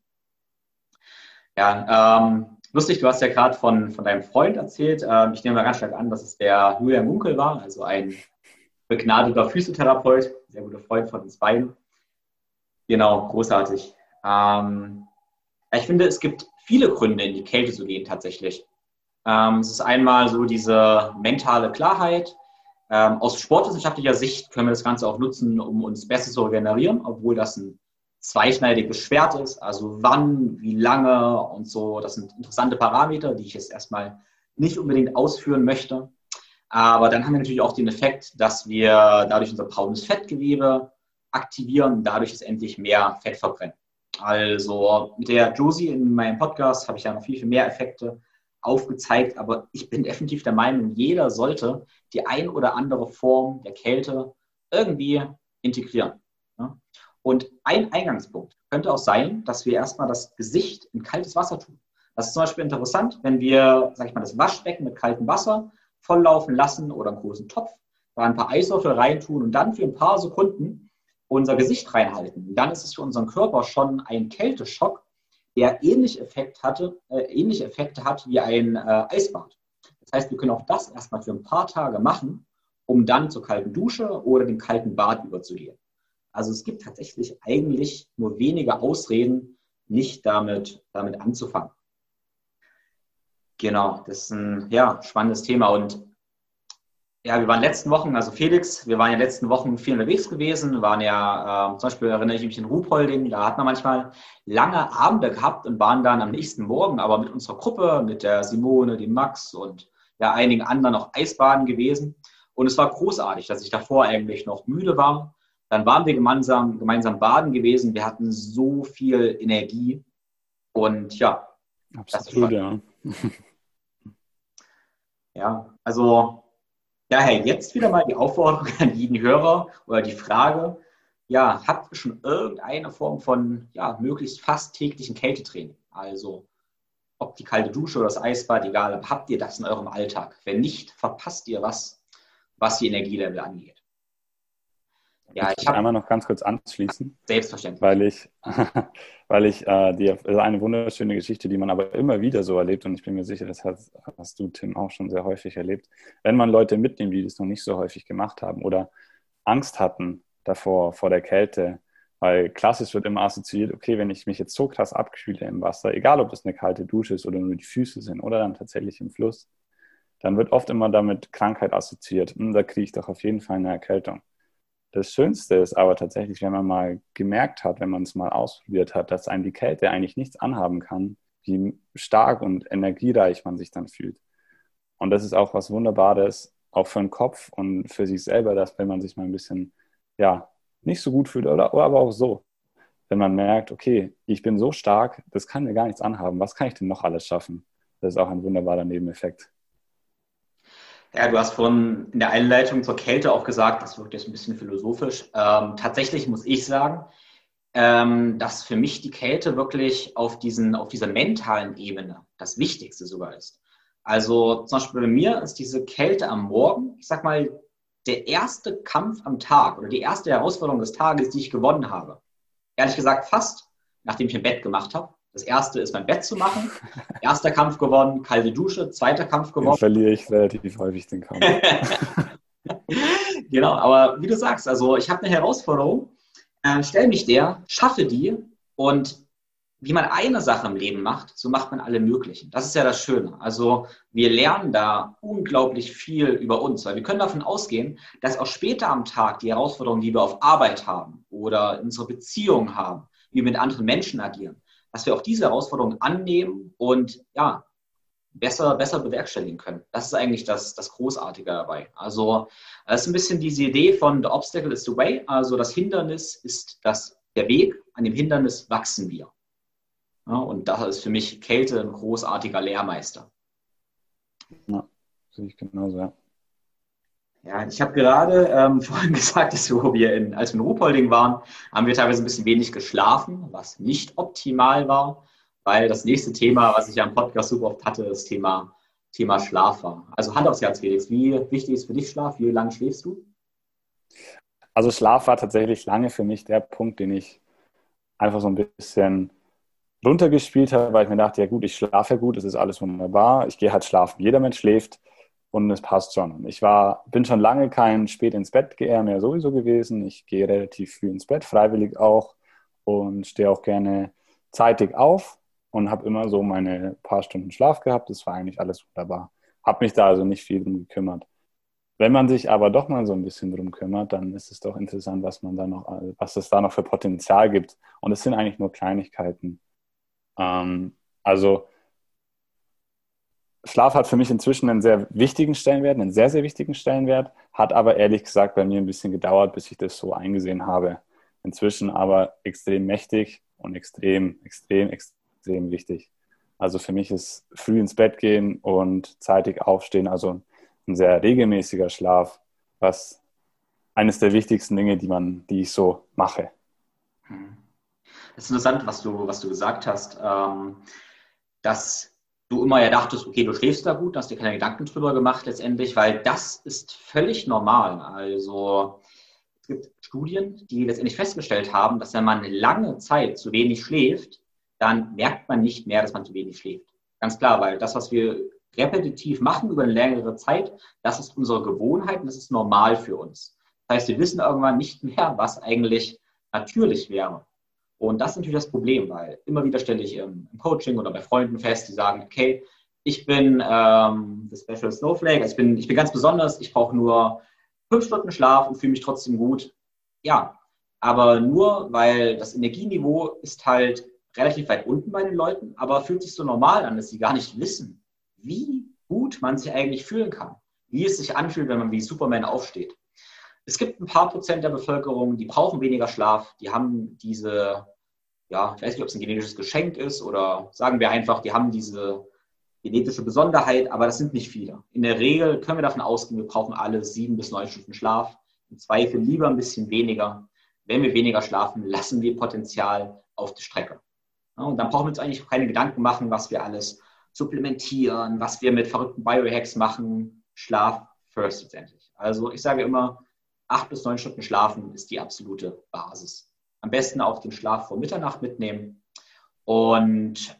Speaker 1: Ja, ähm, lustig, du hast ja gerade von, von deinem Freund erzählt. Ähm, ich nehme mal ganz stark an, dass es der Julian Munkel war, also ein begnadeter Physiotherapeut, sehr guter Freund von uns beiden. Genau, großartig. Ähm, ich finde, es gibt viele Gründe, in die Kälte zu gehen tatsächlich. Ähm, es ist einmal so diese mentale Klarheit. Ähm, aus sportwissenschaftlicher Sicht können wir das Ganze auch nutzen, um uns besser zu regenerieren, obwohl das ein zweischneidiges Schwert ist. Also wann, wie lange und so. Das sind interessante Parameter, die ich jetzt erstmal nicht unbedingt ausführen möchte. Aber dann haben wir natürlich auch den Effekt, dass wir dadurch unser braunes Fettgewebe aktivieren, dadurch ist endlich mehr Fett verbrennen. Also mit der Josie in meinem Podcast habe ich ja noch viel, viel mehr Effekte aufgezeigt, aber ich bin <laughs> definitiv der Meinung, jeder sollte die ein oder andere Form der Kälte irgendwie integrieren. Und ein Eingangspunkt könnte auch sein, dass wir erstmal das Gesicht in kaltes Wasser tun. Das ist zum Beispiel interessant, wenn wir, sag ich mal, das Waschbecken mit kaltem Wasser volllaufen lassen oder einen großen Topf, da ein paar Eiswürfel reintun und dann für ein paar Sekunden unser Gesicht reinhalten. Dann ist es für unseren Körper schon ein Kälteschock, der ähnliche, Effekt hatte, äh, ähnliche Effekte hat wie ein äh, Eisbad. Das heißt, wir können auch das erstmal für ein paar Tage machen, um dann zur kalten Dusche oder dem kalten Bad überzugehen. Also es gibt tatsächlich eigentlich nur wenige Ausreden, nicht damit, damit anzufangen. Genau, das ist ein ja, spannendes Thema. Und ja, wir waren letzten Wochen, also Felix, wir waren ja letzten Wochen viel unterwegs gewesen, waren ja, äh, zum Beispiel erinnere ich mich in Ruhpolding, da hat man manchmal lange Abende gehabt und waren dann am nächsten Morgen aber mit unserer Gruppe, mit der Simone, dem Max und ja einigen anderen noch Eisbaden gewesen. Und es war großartig, dass ich davor eigentlich noch müde war. Dann waren wir gemeinsam, gemeinsam baden gewesen. Wir hatten so viel Energie. Und ja.
Speaker 2: Absolut, ja. <laughs>
Speaker 1: Ja, also daher jetzt wieder mal die Aufforderung an jeden Hörer oder die Frage, ja, habt ihr schon irgendeine Form von, ja, möglichst fast täglichen Kältetraining? Also, ob die kalte Dusche oder das Eisbad, egal, habt ihr das in eurem Alltag? Wenn nicht, verpasst ihr was, was die Energielevel angeht.
Speaker 2: Ja, ich, ich einmal noch ganz kurz anschließen.
Speaker 1: Selbstverständlich.
Speaker 2: Weil ich, <laughs> weil ich äh, die, also eine wunderschöne Geschichte, die man aber immer wieder so erlebt, und ich bin mir sicher, das hast, hast du, Tim, auch schon sehr häufig erlebt, wenn man Leute mitnimmt, die das noch nicht so häufig gemacht haben oder Angst hatten davor, vor der Kälte, weil klassisch wird immer assoziiert, okay, wenn ich mich jetzt so krass abkühle im Wasser, egal ob es eine kalte Dusche ist oder nur die Füße sind oder dann tatsächlich im Fluss, dann wird oft immer damit Krankheit assoziiert. Hm, da kriege ich doch auf jeden Fall eine Erkältung. Das Schönste ist aber tatsächlich, wenn man mal gemerkt hat, wenn man es mal ausprobiert hat, dass einem die Kälte eigentlich nichts anhaben kann, wie stark und energiereich man sich dann fühlt. Und das ist auch was Wunderbares, auch für den Kopf und für sich selber, dass wenn man sich mal ein bisschen, ja, nicht so gut fühlt oder, oder aber auch so, wenn man merkt, okay, ich bin so stark, das kann mir gar nichts anhaben, was kann ich denn noch alles schaffen? Das ist auch ein wunderbarer Nebeneffekt.
Speaker 1: Ja, du hast vorhin in der Einleitung zur Kälte auch gesagt, das wirkt jetzt ein bisschen philosophisch. Ähm, tatsächlich muss ich sagen, ähm, dass für mich die Kälte wirklich auf, diesen, auf dieser mentalen Ebene das Wichtigste sogar ist. Also zum Beispiel bei mir ist diese Kälte am Morgen, ich sag mal, der erste Kampf am Tag oder die erste Herausforderung des Tages, die ich gewonnen habe. Ehrlich gesagt fast, nachdem ich ein Bett gemacht habe. Das erste ist mein Bett zu machen. <laughs> Erster Kampf gewonnen, kalte Dusche, zweiter Kampf gewonnen. Dann
Speaker 2: verliere ich relativ häufig den Kampf. <laughs>
Speaker 1: genau, aber wie du sagst, also ich habe eine Herausforderung, äh, stell mich der, schaffe die und wie man eine Sache im Leben macht, so macht man alle möglichen. Das ist ja das Schöne. Also wir lernen da unglaublich viel über uns, weil wir können davon ausgehen, dass auch später am Tag die Herausforderungen, die wir auf Arbeit haben oder in unserer Beziehung haben, wie wir mit anderen Menschen agieren, dass wir auch diese Herausforderungen annehmen und ja, besser, besser bewerkstelligen können. Das ist eigentlich das, das Großartige dabei. Also das ist ein bisschen diese Idee von The Obstacle is the Way. Also das Hindernis ist das, der Weg, an dem Hindernis wachsen wir. Ja, und da ist für mich Kälte ein großartiger Lehrmeister.
Speaker 2: Ja, sehe ich genauso, ja.
Speaker 1: Ja, ich habe gerade ähm, <laughs> vorhin gesagt, dass wir in, als wir in Ruhpolding waren, haben wir teilweise ein bisschen wenig geschlafen, was nicht optimal war, weil das nächste Thema, was ich ja im Podcast super oft hatte, das Thema Thema Schlaf war. Also Hand aufs Herz, Felix. Wie wichtig ist für dich Schlaf? Wie lange schläfst du?
Speaker 2: Also Schlaf war tatsächlich lange für mich der Punkt, den ich einfach so ein bisschen runtergespielt habe, weil ich mir dachte, ja gut, ich schlafe gut, es ist alles wunderbar, ich gehe halt schlafen. Jeder Mensch schläft und es passt schon. Ich war, bin schon lange kein spät ins Bett eher mehr sowieso gewesen. Ich gehe relativ früh ins Bett, freiwillig auch und stehe auch gerne zeitig auf und habe immer so meine paar Stunden Schlaf gehabt. Das war eigentlich alles wunderbar. Habe mich da also nicht viel drum gekümmert. Wenn man sich aber doch mal so ein bisschen drum kümmert, dann ist es doch interessant, was man da noch, was es da noch für Potenzial gibt. Und es sind eigentlich nur Kleinigkeiten. Ähm, also Schlaf hat für mich inzwischen einen sehr wichtigen Stellenwert, einen sehr, sehr wichtigen Stellenwert, hat aber ehrlich gesagt bei mir ein bisschen gedauert, bis ich das so eingesehen habe. Inzwischen aber extrem mächtig und extrem, extrem, extrem wichtig. Also für mich ist früh ins Bett gehen und zeitig aufstehen, also ein sehr regelmäßiger Schlaf, was eines der wichtigsten Dinge, die man, die ich so mache.
Speaker 1: Es ist interessant, was du, was du gesagt hast, ähm, dass du immer ja dachtest, okay, du schläfst da gut, hast dir keine Gedanken drüber gemacht letztendlich, weil das ist völlig normal. Also es gibt Studien, die letztendlich festgestellt haben, dass wenn man lange Zeit zu wenig schläft, dann merkt man nicht mehr, dass man zu wenig schläft. Ganz klar, weil das, was wir repetitiv machen über eine längere Zeit, das ist unsere Gewohnheit und das ist normal für uns. Das heißt, wir wissen irgendwann nicht mehr, was eigentlich natürlich wäre. Und das ist natürlich das Problem, weil immer wieder stelle ich im, Coaching oder bei Freunden fest, die sagen, okay, ich bin ähm, the Special Snowflake, also ich bin, ich bin ganz besonders, ich brauche nur fünf Stunden Schlaf und fühle mich trotzdem gut. Ja, aber nur, weil das Energieniveau ist halt relativ weit unten bei den Leuten, aber fühlt sich so normal an, dass sie gar nicht wissen, wie gut man sich eigentlich fühlen kann, wie es sich anfühlt, wenn man wie Superman aufsteht. Es gibt ein paar Prozent der Bevölkerung, die brauchen weniger Schlaf, die haben diese, ja, ich weiß nicht, ob es ein genetisches Geschenk ist oder sagen wir einfach, die haben diese genetische Besonderheit, aber das sind nicht viele. In der Regel können wir davon ausgehen, wir brauchen alle sieben bis neun Stunden Schlaf. Im Zweifel lieber ein bisschen weniger. Wenn wir weniger schlafen, lassen wir Potenzial auf die Strecke. Und dann brauchen wir uns eigentlich keine Gedanken machen, was wir alles supplementieren, was wir mit verrückten Biohacks machen. Schlaf first letztendlich. Also ich sage immer, acht bis neun Stunden schlafen ist die absolute Basis. Am besten auch den Schlaf vor Mitternacht mitnehmen. Und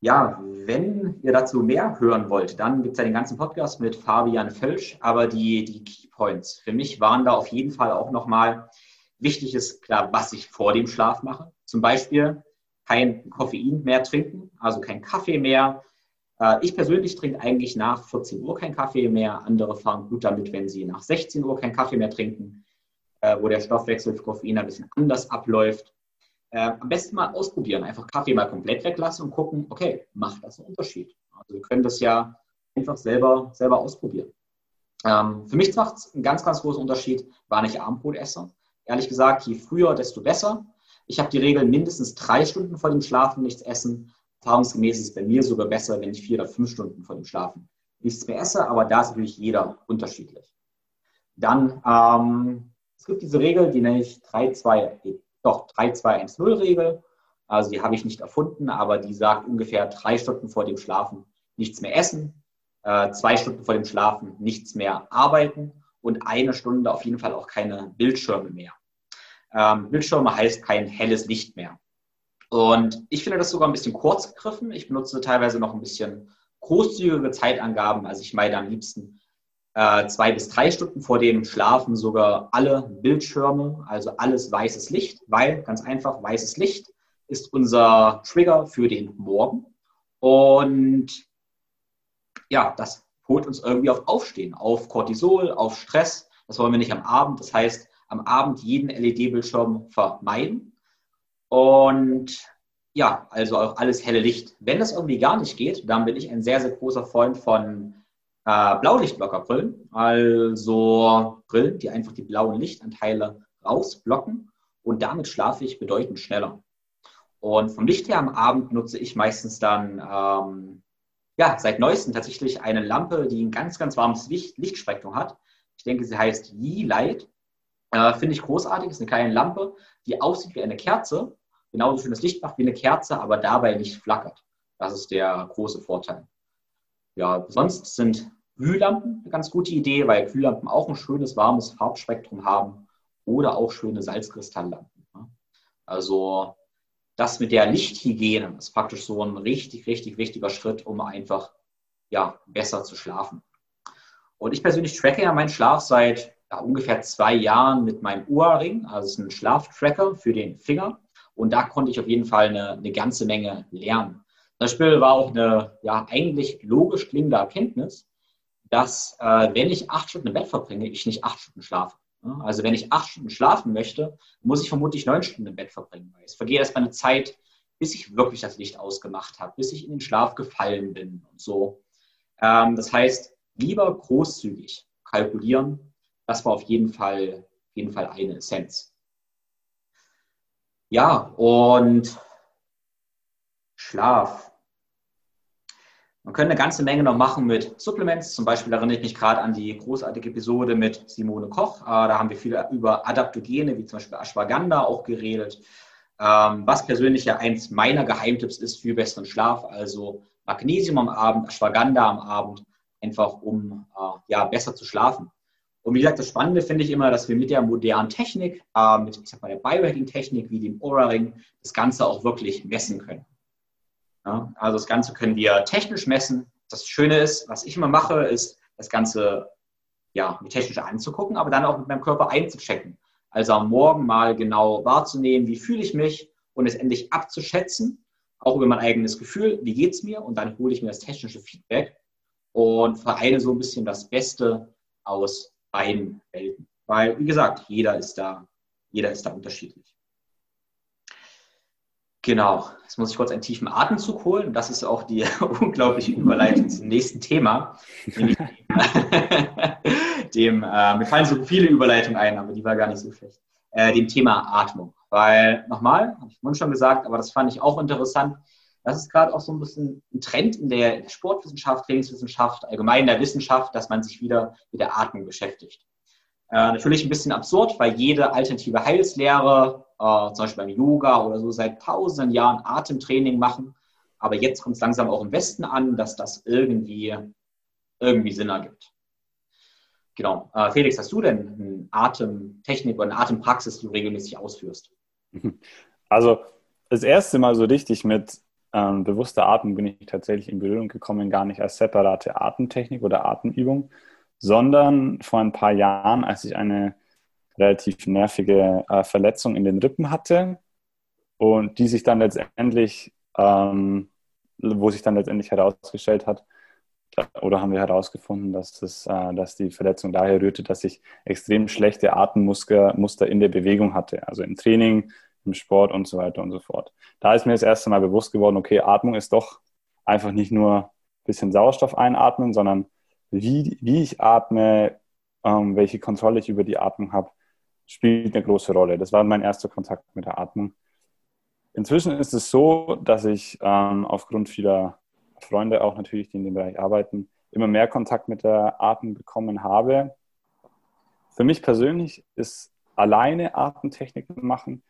Speaker 1: ja, wenn ihr dazu mehr hören wollt, dann gibt es ja den ganzen Podcast mit Fabian Völsch. Aber die, die Keypoints für mich waren da auf jeden Fall auch nochmal wichtig ist, klar, was ich vor dem Schlaf mache. Zum Beispiel kein Koffein mehr trinken, also kein Kaffee mehr. Äh, ich persönlich trinke eigentlich nach 14 Uhr kein Kaffee mehr. Andere fahren gut damit, wenn sie nach 16 Uhr kein Kaffee mehr trinken, äh, wo der Stoffwechsel für Koffein ein bisschen anders abläuft. Äh, am besten mal ausprobieren, einfach Kaffee mal komplett weglassen und gucken, okay, macht das einen Unterschied? Also wir können das ja einfach selber, selber ausprobieren. Ähm, für mich macht es einen ganz, ganz großen Unterschied, wann ich Abendbrot esse. Ehrlich gesagt, je früher, desto besser. Ich habe die Regel mindestens drei Stunden vor dem Schlafen nichts essen. Erfahrungsgemäß ist es bei mir sogar besser, wenn ich vier oder fünf Stunden vor dem Schlafen nichts mehr esse, aber da ist natürlich jeder unterschiedlich. Dann, ähm, es gibt diese Regel, die nenne ich 3-2, doch 3-2-1-0-Regel. Also die habe ich nicht erfunden, aber die sagt ungefähr drei Stunden vor dem Schlafen nichts mehr essen, äh, zwei Stunden vor dem Schlafen nichts mehr arbeiten und eine Stunde auf jeden Fall auch keine Bildschirme mehr. Ähm, Bildschirme heißt kein helles Licht mehr. Und ich finde das sogar ein bisschen kurz gegriffen. Ich benutze teilweise noch ein bisschen großzügige Zeitangaben. Also ich meine am liebsten äh, zwei bis drei Stunden vor dem Schlafen sogar alle Bildschirme, also alles weißes Licht, weil ganz einfach weißes Licht ist unser Trigger für den Morgen. Und ja, das holt uns irgendwie auf Aufstehen, auf Cortisol, auf Stress. Das wollen wir nicht am Abend. Das heißt, am Abend jeden LED-Bildschirm vermeiden. Und ja, also auch alles helle Licht. Wenn das irgendwie gar nicht geht, dann bin ich ein sehr, sehr großer Freund von äh, Blaulichtblockerbrillen. Also Brillen, die einfach die blauen Lichtanteile rausblocken. Und damit schlafe ich bedeutend schneller. Und vom Licht her am Abend nutze ich meistens dann, ähm, ja, seit neuestem tatsächlich eine Lampe, die ein ganz, ganz warmes Licht, Lichtspektrum hat. Ich denke, sie heißt Yi-Light. Äh, Finde ich großartig. Ist eine kleine Lampe, die aussieht wie eine Kerze, genauso schönes Licht macht wie eine Kerze, aber dabei nicht flackert. Das ist der große Vorteil. Ja, sonst sind Glühlampen eine ganz gute Idee, weil Glühlampen auch ein schönes, warmes Farbspektrum haben oder auch schöne Salzkristalllampen. Also das mit der Lichthygiene ist praktisch so ein richtig, richtig wichtiger Schritt, um einfach ja, besser zu schlafen. Und ich persönlich tracke ja meinen Schlaf seit ja, ungefähr zwei Jahren mit meinem Ohrring, also es ist ein Schlaftracker für den Finger. Und da konnte ich auf jeden Fall eine, eine ganze Menge lernen. Das Spiel war auch eine ja, eigentlich logisch klingende Erkenntnis, dass äh, wenn ich acht Stunden im Bett verbringe, ich nicht acht Stunden schlafe. Also wenn ich acht Stunden schlafen möchte, muss ich vermutlich neun Stunden im Bett verbringen. Es vergeht erst mal eine Zeit, bis ich wirklich das Licht ausgemacht habe, bis ich in den Schlaf gefallen bin und so. Ähm, das heißt, lieber großzügig kalkulieren. Das war auf jeden Fall, jeden Fall eine Essenz. Ja, und Schlaf. Man könnte eine ganze Menge noch machen mit Supplements. Zum Beispiel erinnere ich mich gerade an die großartige Episode mit Simone Koch. Äh, da haben wir viel über Adaptogene, wie zum Beispiel Ashwagandha, auch geredet. Ähm, was persönlich ja eins meiner Geheimtipps ist für besseren Schlaf. Also Magnesium am Abend, Ashwagandha am Abend, einfach um äh, ja, besser zu schlafen. Und wie gesagt, das Spannende finde ich immer, dass wir mit der modernen Technik, äh, mit ich sag mal, der Biohacking-Technik wie dem Aura-Ring, das Ganze auch wirklich messen können. Ja, also das Ganze können wir technisch messen. Das Schöne ist, was ich immer mache, ist das Ganze ja, mir technisch anzugucken, aber dann auch mit meinem Körper einzuchecken. Also am Morgen mal genau wahrzunehmen, wie fühle ich mich und es endlich abzuschätzen, auch über mein eigenes Gefühl, wie geht es mir und dann hole ich mir das technische Feedback und vereine so ein bisschen das Beste aus beiden Welten. Weil, wie gesagt, jeder ist da, jeder ist da unterschiedlich. Genau, jetzt muss ich kurz einen tiefen Atemzug holen. Das ist auch die <laughs> unglaubliche Überleitung zum nächsten Thema. <laughs> dem, äh, mir fallen so viele Überleitungen ein, aber die war gar nicht so schlecht. Äh, dem Thema Atmung. Weil, nochmal, habe ich schon gesagt, aber das fand ich auch interessant. Das ist gerade auch so ein bisschen ein Trend in der Sportwissenschaft, Trainingswissenschaft, allgemein in der Wissenschaft, dass man sich wieder mit der Atmung beschäftigt. Äh, natürlich ein bisschen absurd, weil jede alternative Heilslehre, äh, zum Beispiel beim Yoga oder so, seit tausenden Jahren Atemtraining machen. Aber jetzt kommt es langsam auch im Westen an, dass das irgendwie, irgendwie Sinn ergibt. Genau. Äh, Felix, hast du denn eine Atemtechnik oder eine Atempraxis, die du regelmäßig ausführst? <laughs>
Speaker 2: Also das erste Mal so richtig mit ähm, bewusster Atmung bin ich tatsächlich in Berührung gekommen, gar nicht als separate Atemtechnik oder Atemübung, sondern vor ein paar Jahren, als ich eine relativ nervige äh, Verletzung in den Rippen hatte und die sich dann letztendlich, ähm, wo sich dann letztendlich herausgestellt hat, oder haben wir herausgefunden, dass, das, äh, dass die Verletzung daher rührte, dass ich extrem schlechte Atemmuster in der Bewegung hatte, also im Training, im Sport und so weiter und so fort. Da ist mir das erste Mal bewusst geworden, okay, Atmung ist doch einfach nicht nur ein bisschen Sauerstoff einatmen, sondern wie, wie ich atme, ähm, welche Kontrolle ich über die Atmung habe, spielt eine große Rolle. Das war mein erster Kontakt mit der Atmung. Inzwischen ist es so, dass ich ähm, aufgrund vieler Freunde auch natürlich, die in dem Bereich arbeiten, immer mehr Kontakt mit der Atmung bekommen habe. Für mich persönlich ist alleine Atemtechniken machen,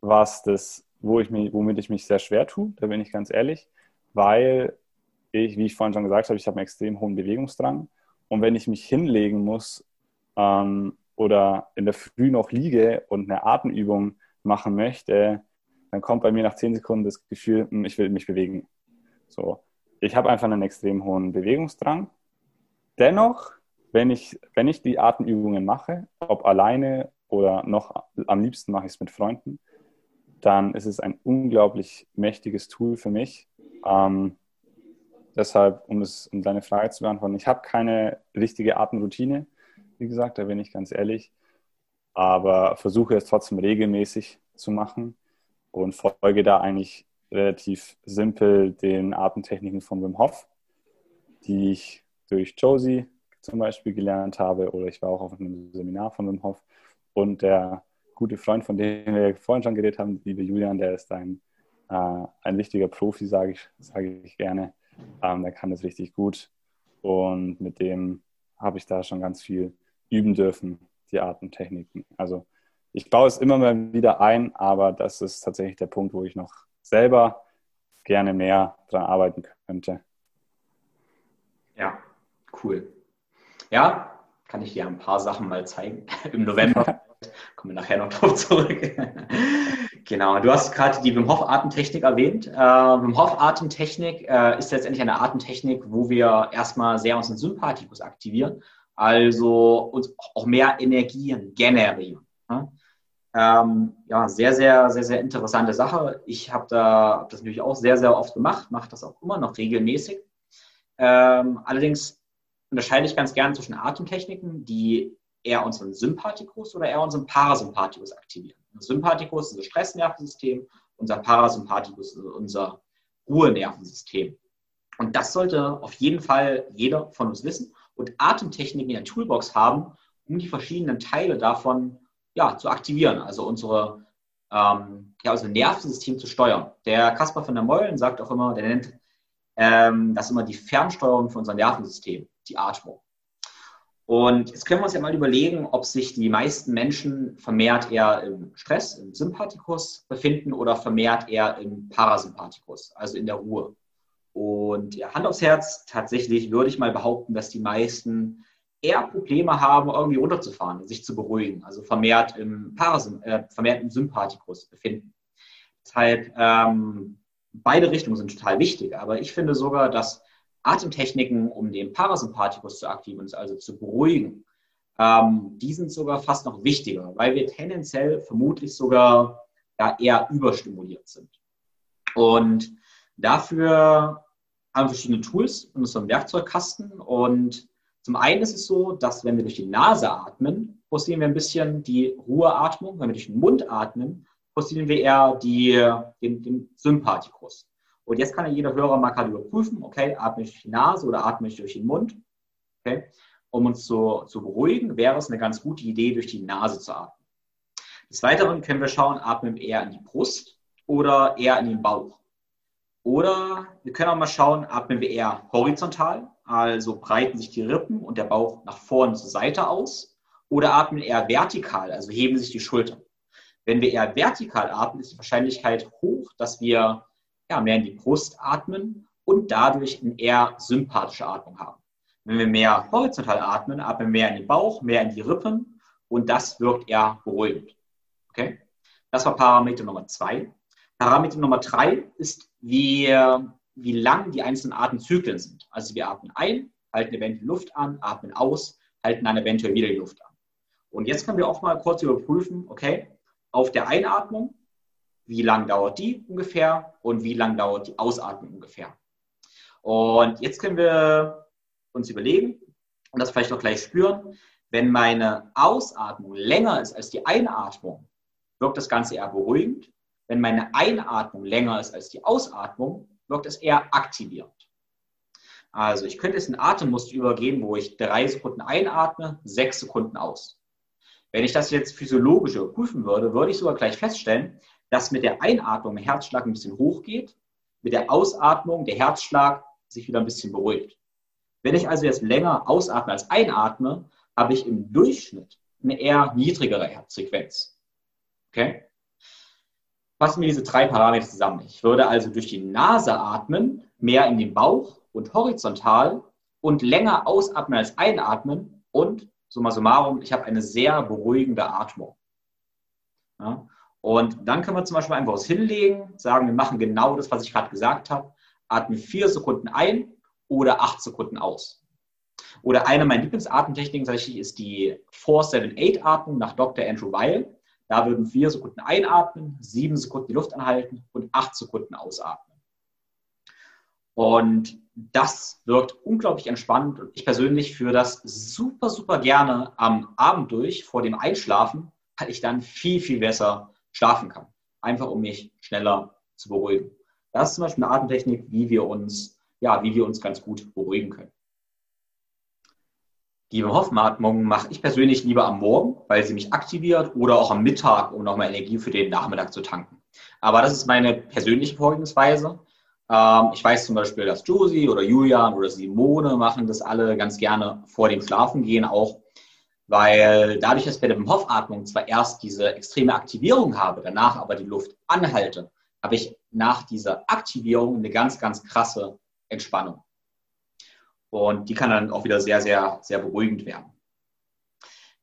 Speaker 2: was das, wo ich mich, womit ich mich sehr schwer tue, da bin ich ganz ehrlich, weil ich, wie ich vorhin schon gesagt habe, ich habe einen extrem hohen Bewegungsdrang. Und wenn ich mich hinlegen muss ähm, oder in der Früh noch liege und eine Atemübung machen möchte, dann kommt bei mir nach zehn Sekunden das Gefühl, hm, ich will mich bewegen. So, ich habe einfach einen extrem hohen Bewegungsdrang. Dennoch, wenn ich, wenn ich die Atemübungen mache, ob alleine oder noch am liebsten mache ich es mit Freunden, dann ist es ein unglaublich mächtiges Tool für mich, ähm, Deshalb, um, es, um deine Frage zu beantworten, ich habe keine richtige Atemroutine, wie gesagt, da bin ich ganz ehrlich, aber versuche es trotzdem regelmäßig zu machen und folge da eigentlich relativ simpel den Atemtechniken von Wim Hof, die ich durch Josie zum Beispiel gelernt habe oder ich war auch auf einem Seminar von Wim Hof und der gute Freund, von dem wir vorhin schon geredet haben, liebe Julian, der ist ein, äh, ein wichtiger Profi, sage ich, sage ich gerne. Ähm, der kann das richtig gut. Und mit dem habe ich da schon ganz viel üben dürfen, die Atemtechniken. Also ich baue es immer mal wieder ein, aber das ist tatsächlich der Punkt, wo ich noch selber gerne mehr dran arbeiten könnte.
Speaker 1: Ja, cool. Ja, kann ich dir ein paar Sachen mal zeigen. <laughs> Im November <laughs> kommen wir nachher noch <laughs> drauf zurück. genau, du hast gerade die Wim Hof Atemtechnik erwähnt. Äh, Wim Hof Atemtechnik äh, ist letztendlich eine Atemtechnik, wo wir erstmal sehr unseren Sympathikus aktivieren, also uns auch mehr Energien generieren. Ja? Ähm, ja, sehr, sehr, sehr, sehr interessante Sache. Ich habe da hab das natürlich auch sehr, sehr oft gemacht, mache das auch immer noch regelmäßig. Ähm, allerdings unterscheide ich ganz gerne zwischen Atemtechniken, die eher unseren Sympathikus oder eher unseren Parasympathikus aktivieren. Sympathikus ist unser Stressnervensystem, unser Parasympathikus ist unser Ruhenervensystem. Und das sollte auf jeden Fall jeder von uns wissen und Atemtechniken in der Toolbox haben, um die verschiedenen Teile davon ja, zu aktivieren, also unsere, ähm, ja, unser Nervensystem zu steuern. Der Kaspar von der Meulen sagt auch immer, der nennt ähm, das immer die Fernsteuerung von unserem Nervensystem, die Atmung. Und jetzt können wir uns ja mal überlegen, ob sich die meisten Menschen vermehrt eher im Stress, im Sympathikus befinden oder vermehrt eher im Parasympathikus, also in der Ruhe. Und ja, Hand aufs Herz, tatsächlich würde ich mal behaupten, dass die meisten eher Probleme haben, irgendwie runterzufahren, sich zu beruhigen, also vermehrt im, Parasym äh, vermehrt im Sympathikus befinden. Deshalb, ähm, beide Richtungen sind total wichtig, aber ich finde sogar, dass Atemtechniken, um den Parasympathikus zu aktivieren, also zu beruhigen, ähm, die sind sogar fast noch wichtiger, weil wir tendenziell vermutlich sogar ja, eher überstimuliert sind. Und dafür haben wir verschiedene Tools in unserem Werkzeugkasten und zum einen ist es so, dass wenn wir durch die Nase atmen, forcieren wir ein bisschen die Ruheatmung. Wenn wir durch den Mund atmen, forcieren wir eher die, den, den Sympathikus. Und jetzt kann jeder Hörer mal gerade überprüfen, okay, atme ich durch die Nase oder atme ich durch den Mund? Okay. Um uns zu, zu beruhigen, wäre es eine ganz gute Idee, durch die Nase zu atmen. Des Weiteren können wir schauen, atmen wir eher in die Brust oder eher in den Bauch. Oder wir können auch mal schauen, atmen wir eher horizontal also breiten sich die Rippen und der Bauch nach vorne zur Seite aus oder atmen eher vertikal, also heben sich die Schultern. Wenn wir eher vertikal atmen, ist die Wahrscheinlichkeit hoch, dass wir ja, mehr in die Brust atmen und dadurch eine eher sympathische Atmung haben. Wenn wir mehr horizontal atmen, atmen wir mehr in den Bauch, mehr in die Rippen und das wirkt eher beruhigend. Okay? Das war Parameter Nummer zwei. Parameter Nummer drei ist, wie wie lang die einzelnen Atemzyklen sind. Also wir atmen ein, halten eventuell Luft an, atmen aus, halten dann eventuell wieder die Luft an. Und jetzt können wir auch mal kurz überprüfen, okay, auf der Einatmung, wie lang dauert die ungefähr und wie lang dauert die Ausatmung ungefähr. Und jetzt können wir uns überlegen und das vielleicht auch gleich spüren, wenn meine Ausatmung länger ist als die Einatmung, wirkt das Ganze eher beruhigend. Wenn meine Einatmung länger ist als die Ausatmung, wirkt es eher aktivierend. Also ich könnte jetzt ein Atemmuster übergehen, wo ich drei Sekunden einatme, sechs Sekunden aus. Wenn ich das jetzt physiologisch überprüfen würde, würde ich sogar gleich feststellen, dass mit der Einatmung der Herzschlag ein bisschen hochgeht, mit der Ausatmung der Herzschlag sich wieder ein bisschen beruhigt. Wenn ich also jetzt länger ausatme als einatme, habe ich im Durchschnitt eine eher niedrigere Herzfrequenz. Okay? fassen wir diese drei Parameter zusammen. Ich würde also durch die Nase atmen, mehr in den Bauch und horizontal und länger ausatmen als einatmen und summa summarum, ich habe eine sehr beruhigende Atmung. Ja? Und dann können wir zum Beispiel einfach was hinlegen, sagen, wir machen genau das, was ich gerade gesagt habe, atmen vier Sekunden ein oder acht Sekunden aus. Oder eine meiner Lieblingsatemtechniken tatsächlich ist die 4-7-8-Atmung nach Dr. Andrew Weil. Da würden vier Sekunden einatmen, sieben Sekunden die Luft anhalten und acht Sekunden ausatmen. Und das wirkt unglaublich entspannend und ich persönlich führe das super, super gerne am Abend durch, vor dem Einschlafen, weil ich dann viel, viel besser schlafen kann. Einfach um mich schneller zu beruhigen. Das ist zum Beispiel eine Atemtechnik, wie wir uns, ja, wie wir uns ganz gut beruhigen können. Die Hoffenatmung mache ich persönlich lieber am Morgen, weil sie mich aktiviert oder auch am Mittag, um nochmal Energie für den Nachmittag zu tanken. Aber das ist meine persönliche Vorgehensweise. Ähm, ich weiß zum Beispiel, dass Josie oder Julian oder Simone machen das alle ganz gerne vor dem Schlafengehen auch, weil dadurch, dass ich bei der Hoffatmung zwar erst diese extreme Aktivierung habe, danach aber die Luft anhalte, habe ich nach dieser Aktivierung eine ganz, ganz krasse Entspannung. Und die kann dann auch wieder sehr, sehr, sehr beruhigend werden.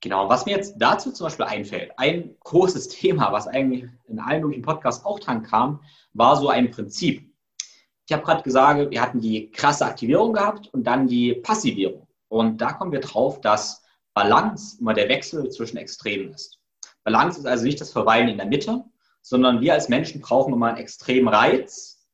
Speaker 1: Genau, was mir jetzt dazu zum Beispiel einfällt, ein großes <laughs> Thema, was eigentlich in allen möglichen Podcasts auch dran kam, war so ein Prinzip. Ich habe gerade gesagt, wir hatten die krasse Aktivierung gehabt und dann die Passivierung. Und da kommen wir drauf, dass Balance immer der Wechsel zwischen Extremen ist. Balance ist also nicht das Verweilen in der Mitte, sondern wir als Menschen brauchen immer einen extremen Reiz,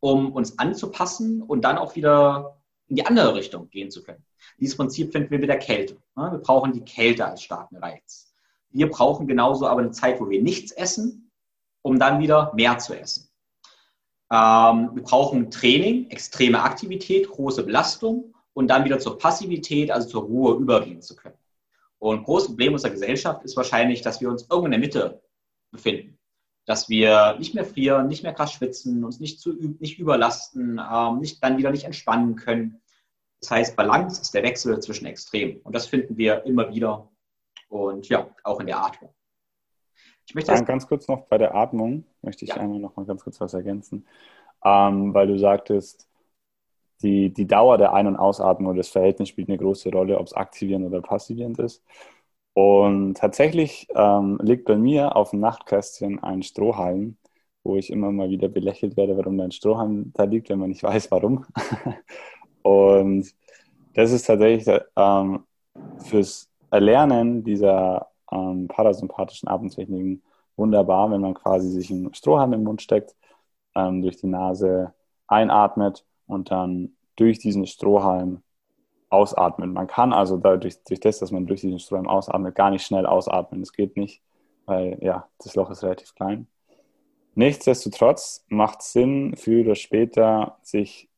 Speaker 1: um uns anzupassen und dann auch wieder in die andere Richtung gehen zu können. Dieses Prinzip finden wir mit der Kälte. Wir brauchen die Kälte als starken Reiz. Wir brauchen genauso aber eine Zeit, wo wir nichts essen, um dann wieder mehr zu essen. Ähm, wir brauchen Training, extreme Aktivität, große Belastung und dann wieder zur Passivität, also zur Ruhe übergehen zu können. Und ein großes Problem unserer Gesellschaft ist wahrscheinlich, dass wir uns irgendwo in der Mitte befinden. Dass wir nicht mehr frieren, nicht mehr krass schwitzen, uns nicht, zu, nicht überlasten, ähm, nicht, dann wieder nicht entspannen können. Das heißt, Balance ist der Wechsel zwischen Extremen. Und das finden wir immer wieder und ja, auch in der Atmung.
Speaker 2: Ich möchte Dann ganz kurz noch bei der Atmung, möchte ich ja. einmal noch mal ganz kurz was ergänzen, ähm, weil du sagtest, die, die Dauer der Ein- und Ausatmung oder das Verhältnis spielt eine große Rolle, ob es aktivierend oder passivierend ist. Und tatsächlich ähm, liegt bei mir auf dem Nachtkästchen ein Strohhalm, wo ich immer mal wieder belächelt werde, warum da ein Strohhalm da liegt, wenn man nicht <laughs> weiß, warum. und das ist tatsächlich ähm, fürs Erlernen dieser ähm, parasympathischen Atemtechniken wunderbar, wenn man quasi sich einen Strohhalm im Mund steckt, ähm, durch die Nase einatmet und dann durch diesen Strohhalm ausatmet. Man kann also dadurch, durch das, dass man durch diesen Strohhalm ausatmet, gar nicht schnell ausatmen. Das geht nicht, weil ja, das Loch ist relativ klein. Nichtsdestotrotz macht es Sinn, früher oder später sich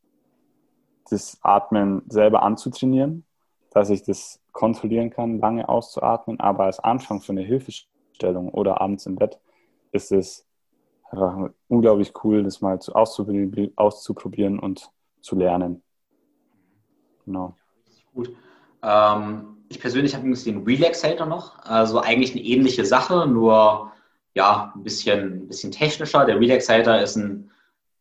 Speaker 2: das Atmen selber anzutrainieren, dass ich das kontrollieren kann, lange auszuatmen. Aber als Anfang für eine Hilfestellung oder abends im Bett ist es einfach unglaublich cool, das mal auszuprobieren und zu lernen.
Speaker 1: Genau. Gut. Ähm, ich persönlich habe übrigens den Relaxator noch. Also eigentlich eine ähnliche Sache, nur ja, ein bisschen, ein bisschen technischer. Der Relaxator ist ein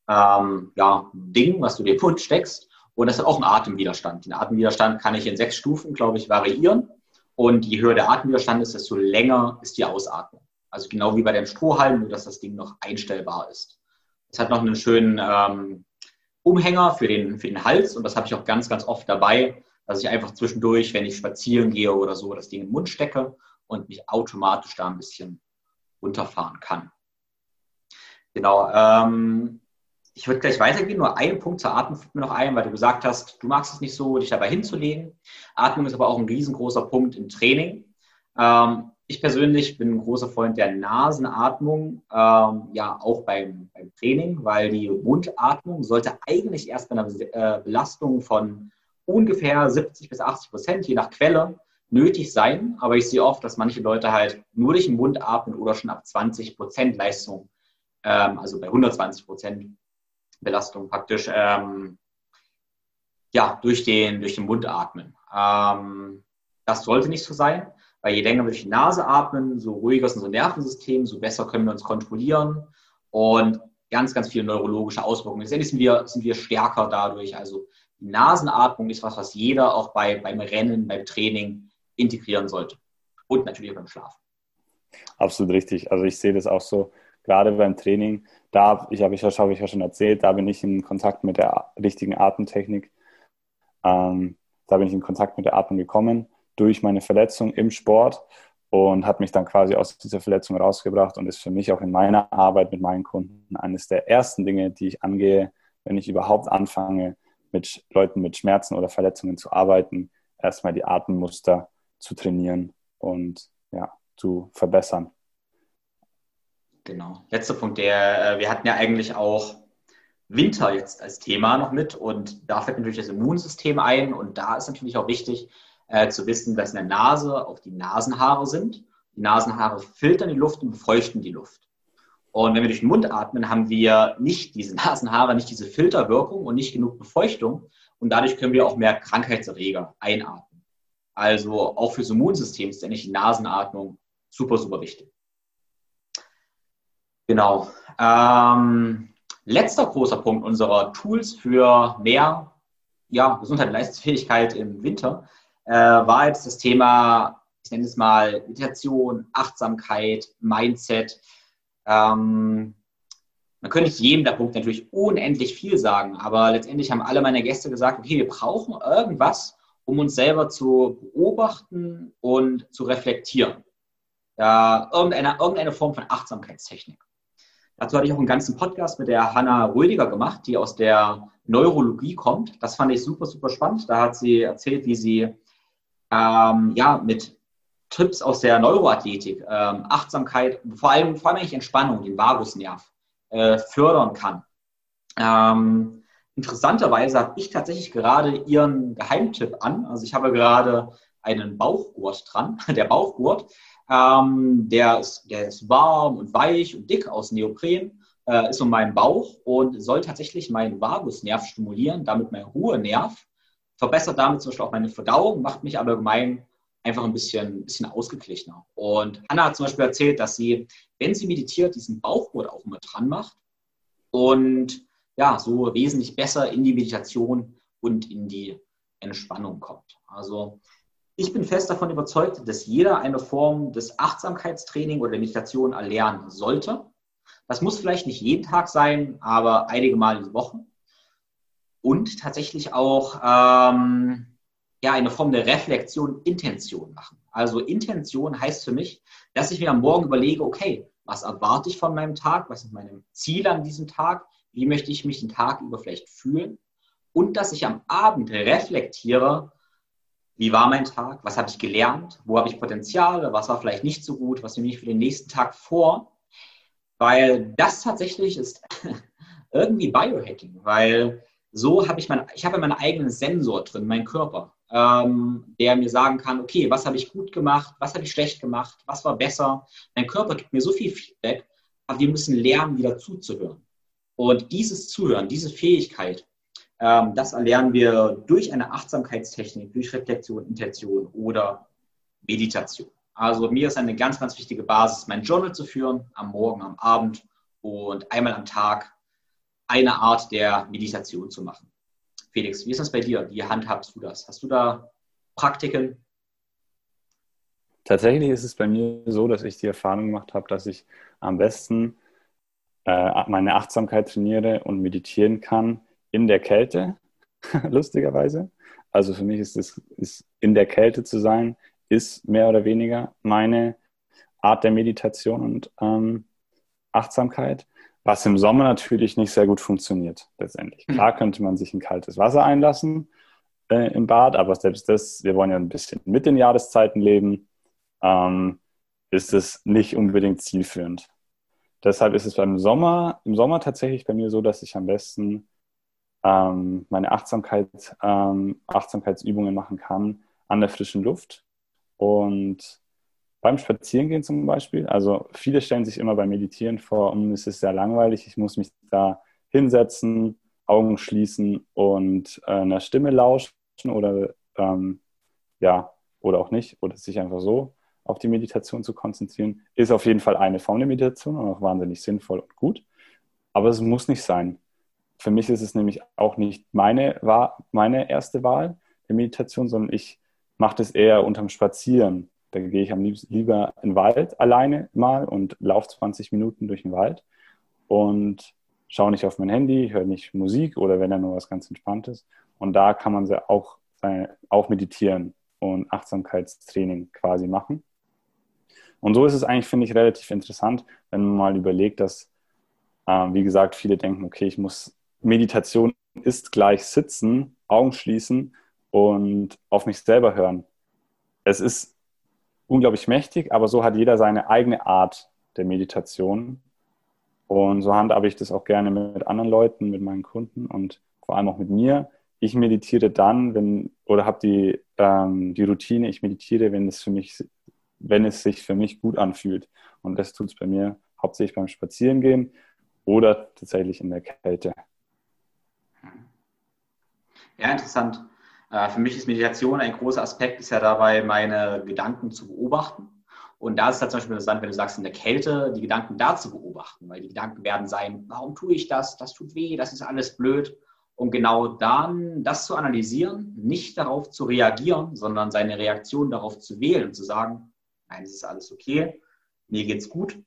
Speaker 1: ähm, ja, Ding, was du dir Mund steckst. Und das hat auch einen Atemwiderstand. Den Atemwiderstand kann ich in sechs Stufen, glaube ich, variieren. Und je höher der Atemwiderstand ist, desto länger ist die Ausatmung. Also genau wie bei dem Strohhalm, nur dass das Ding noch einstellbar ist. Es hat noch einen schönen ähm, Umhänger für den, für den Hals und das habe ich auch ganz, ganz oft dabei, dass ich einfach zwischendurch, wenn ich spazieren gehe oder so, das Ding im Mund stecke und mich automatisch da ein bisschen runterfahren kann. Genau. Ähm, ich würde gleich weitergehen, nur einen Punkt zur Atmung fällt mir noch ein, weil du gesagt hast, du magst es nicht so, dich dabei hinzulegen. Atmung ist aber auch ein riesengroßer Punkt im Training. Ähm, ich persönlich bin ein großer Freund der Nasenatmung, ähm, ja auch beim, beim, Training, weil die Mundatmung sollte eigentlich erst bei einer äh, Belastung von ungefähr 70 bis 80 Prozent, je nach Quelle, nötig sein. Aber ich sehe oft, dass manche Leute halt nur durch den Mund atmen oder schon ab 20 Prozent Leistung, ähm, also bei 120 Prozent Belastung praktisch, ähm, ja, durch den, durch den Mund atmen. Ähm, das sollte nicht so sein. Weil je länger wir durch die Nase atmen, so ruhiger ist unser Nervensystem, so besser können wir uns kontrollieren und ganz, ganz viele neurologische Auswirkungen. Letztendlich sind wir, sind wir stärker dadurch. Also die Nasenatmung ist was, was jeder auch bei, beim Rennen, beim Training integrieren sollte. Und natürlich auch beim Schlafen.
Speaker 2: Absolut richtig. Also ich sehe das auch so, gerade beim Training. Da ich habe ich, habe ich ja schon erzählt, da bin ich in Kontakt mit der richtigen Atemtechnik. Ähm, da bin ich in Kontakt mit der Atmung gekommen durch meine Verletzung im Sport und hat mich dann quasi aus dieser Verletzung rausgebracht und ist für mich auch in meiner Arbeit mit meinen Kunden eines der ersten Dinge, die ich angehe, wenn ich überhaupt anfange, mit Leuten mit Schmerzen oder Verletzungen zu arbeiten, erstmal die Atemmuster zu trainieren und ja, zu verbessern.
Speaker 1: Genau. Letzter Punkt, der, äh, wir hatten ja eigentlich auch Winter jetzt als Thema noch mit und da fällt natürlich das Immunsystem ein und da ist natürlich auch wichtig, äh, zu wissen, dass in der Nase auch die Nasenhaare sind. Die Nasenhaare filtern die Luft und befeuchten die Luft. Und wenn wir durch den Mund atmen, haben wir nicht diese <laughs> Nasenhaare, nicht diese Filterwirkung und nicht genug Befeuchtung. Und dadurch können wir auch mehr Krankheitserreger einatmen. Also auch fürs Immunsystem ist eigentlich die Nasenatmung super, super wichtig. Genau. Ähm, letzter großer Punkt unserer Tools für mehr ja, Gesundheit und Leistungsfähigkeit im Winter, äh, war jetzt das Thema, ich nenne es mal Meditation, Achtsamkeit, Mindset. Ähm, man könnte nicht jedem der Punkte natürlich unendlich viel sagen, aber letztendlich haben alle meine Gäste gesagt, okay, wir brauchen irgendwas, um uns selber zu beobachten und zu reflektieren. Ja, irgendeine, irgendeine Form von Achtsamkeitstechnik. Dazu hatte ich auch einen ganzen Podcast mit der Hanna Rödiger gemacht, die aus der Neurologie kommt. Das fand ich super, super spannend. Da hat sie erzählt, wie sie ähm, ja, mit Tipps aus der Neuroathletik, ähm, Achtsamkeit, vor allem, vor allem Entspannung, den Vagusnerv, äh, fördern kann. Ähm, interessanterweise habe ich tatsächlich gerade ihren Geheimtipp an. Also ich habe gerade einen Bauchgurt dran. <laughs> Der Bauchgurt, ähm, der, ist, der ist warm und weich und dick aus Neopren, äh, ist um meinen Bauch und soll tatsächlich meinen Vagusnerv stimulieren, damit mein Ruhenerv, verbessert damit zum Beispiel auch meine Verdauung, macht mich aber allgemein einfach ein bisschen, bisschen ausgeglichener. Und Anna hat zum Beispiel erzählt, dass sie, wenn sie meditiert, diesen Bauchgurt auch immer dran macht und ja, so wesentlich besser in die Meditation und in die Entspannung kommt. Also ich bin fest davon überzeugt, dass jeder eine Form des Achtsamkeitstraining oder der Meditation erlernen sollte. Das muss vielleicht nicht jeden Tag sein, aber einige Mal in Woche. Und tatsächlich auch ähm, ja, eine Form der Reflexion, Intention machen. Also Intention heißt für mich, dass ich mir am Morgen überlege, okay, was erwarte ich von meinem Tag? Was sind meine Ziele an diesem Tag? Wie möchte ich mich den Tag über vielleicht fühlen? Und dass ich am Abend reflektiere, wie war mein Tag, was habe ich gelernt, wo habe ich Potenziale, was war vielleicht nicht so gut, was nehme ich für den nächsten Tag vor. Weil das tatsächlich ist <laughs> irgendwie Biohacking, weil so habe ich mein, ich habe meinen eigenen Sensor drin, meinen Körper, ähm, der mir sagen kann, okay, was habe ich gut gemacht, was habe ich schlecht gemacht, was war besser. Mein Körper gibt mir so viel Feedback, aber wir müssen lernen, wieder zuzuhören. Und dieses Zuhören, diese Fähigkeit, ähm, das erlernen wir durch eine Achtsamkeitstechnik, durch Reflexion, Intention oder Meditation. Also mir ist eine ganz, ganz wichtige Basis, mein Journal zu führen, am Morgen, am Abend und einmal am Tag eine Art der Meditation zu machen. Felix, wie ist das bei dir? Wie handhabst du das? Hast du da Praktiken?
Speaker 2: Tatsächlich ist es bei mir so, dass ich die Erfahrung gemacht habe, dass ich am besten äh, meine Achtsamkeit trainiere und meditieren kann, in der Kälte, <laughs> lustigerweise. Also für mich ist es ist in der Kälte zu sein, ist mehr oder weniger meine Art der Meditation und ähm, Achtsamkeit, was im Sommer natürlich nicht sehr gut funktioniert letztendlich. Hm. Klar könnte man sich in kaltes Wasser einlassen äh, im Bad, aber selbst das, wir wollen ja ein bisschen mit den Jahreszeiten leben, ähm, ist es nicht unbedingt zielführend. Deshalb ist es beim Sommer, im Sommer tatsächlich bei mir so, dass ich am besten ähm, meine Achtsamkeit, ähm, Achtsamkeitsübungen machen kann an der frischen Luft. Und beim Spazierengehen zum Beispiel, also viele stellen sich immer beim Meditieren vor, um, es ist sehr langweilig, ich muss mich da hinsetzen, Augen schließen und äh, einer Stimme lauschen oder ähm, ja, oder auch nicht, oder sich einfach so auf die Meditation zu konzentrieren, ist auf jeden Fall eine Form der Meditation und auch wahnsinnig sinnvoll und gut. Aber es muss nicht sein. Für mich ist es nämlich auch nicht meine, meine erste Wahl der Meditation, sondern ich mache das eher unterm Spazieren. Da gehe ich am liebsten lieber in den Wald alleine mal und laufe 20 Minuten durch den Wald und schaue nicht auf mein Handy, höre nicht Musik oder wenn da nur was ganz Entspanntes. Und da kann man auch, auch meditieren und Achtsamkeitstraining quasi machen. Und so ist es eigentlich, finde ich, relativ interessant, wenn man mal überlegt, dass, äh, wie gesagt, viele denken, okay, ich muss Meditation ist gleich sitzen, Augen schließen und auf mich selber hören. Es ist unglaublich mächtig, aber so hat jeder seine eigene Art der Meditation. Und so handhabe ich das auch gerne mit anderen Leuten, mit meinen Kunden und vor allem auch mit mir. Ich meditiere dann, wenn, oder habe die, ähm, die Routine, ich meditiere, wenn es für mich, wenn es sich für mich gut anfühlt. Und das tut es bei mir hauptsächlich beim Spazierengehen oder tatsächlich in der Kälte.
Speaker 1: Ja, interessant. Äh, für mich ist Meditation ein großer Aspekt, ist ja dabei, meine Gedanken zu beobachten. Und da ist es halt zum Beispiel interessant, wenn du sagst, in der Kälte die Gedanken da zu beobachten, weil die Gedanken werden sein, warum tue ich das? Das tut weh, das ist alles blöd. um genau dann das zu analysieren, nicht darauf zu reagieren, sondern seine Reaktion darauf zu wählen und zu sagen, nein, es ist alles okay, mir geht's gut.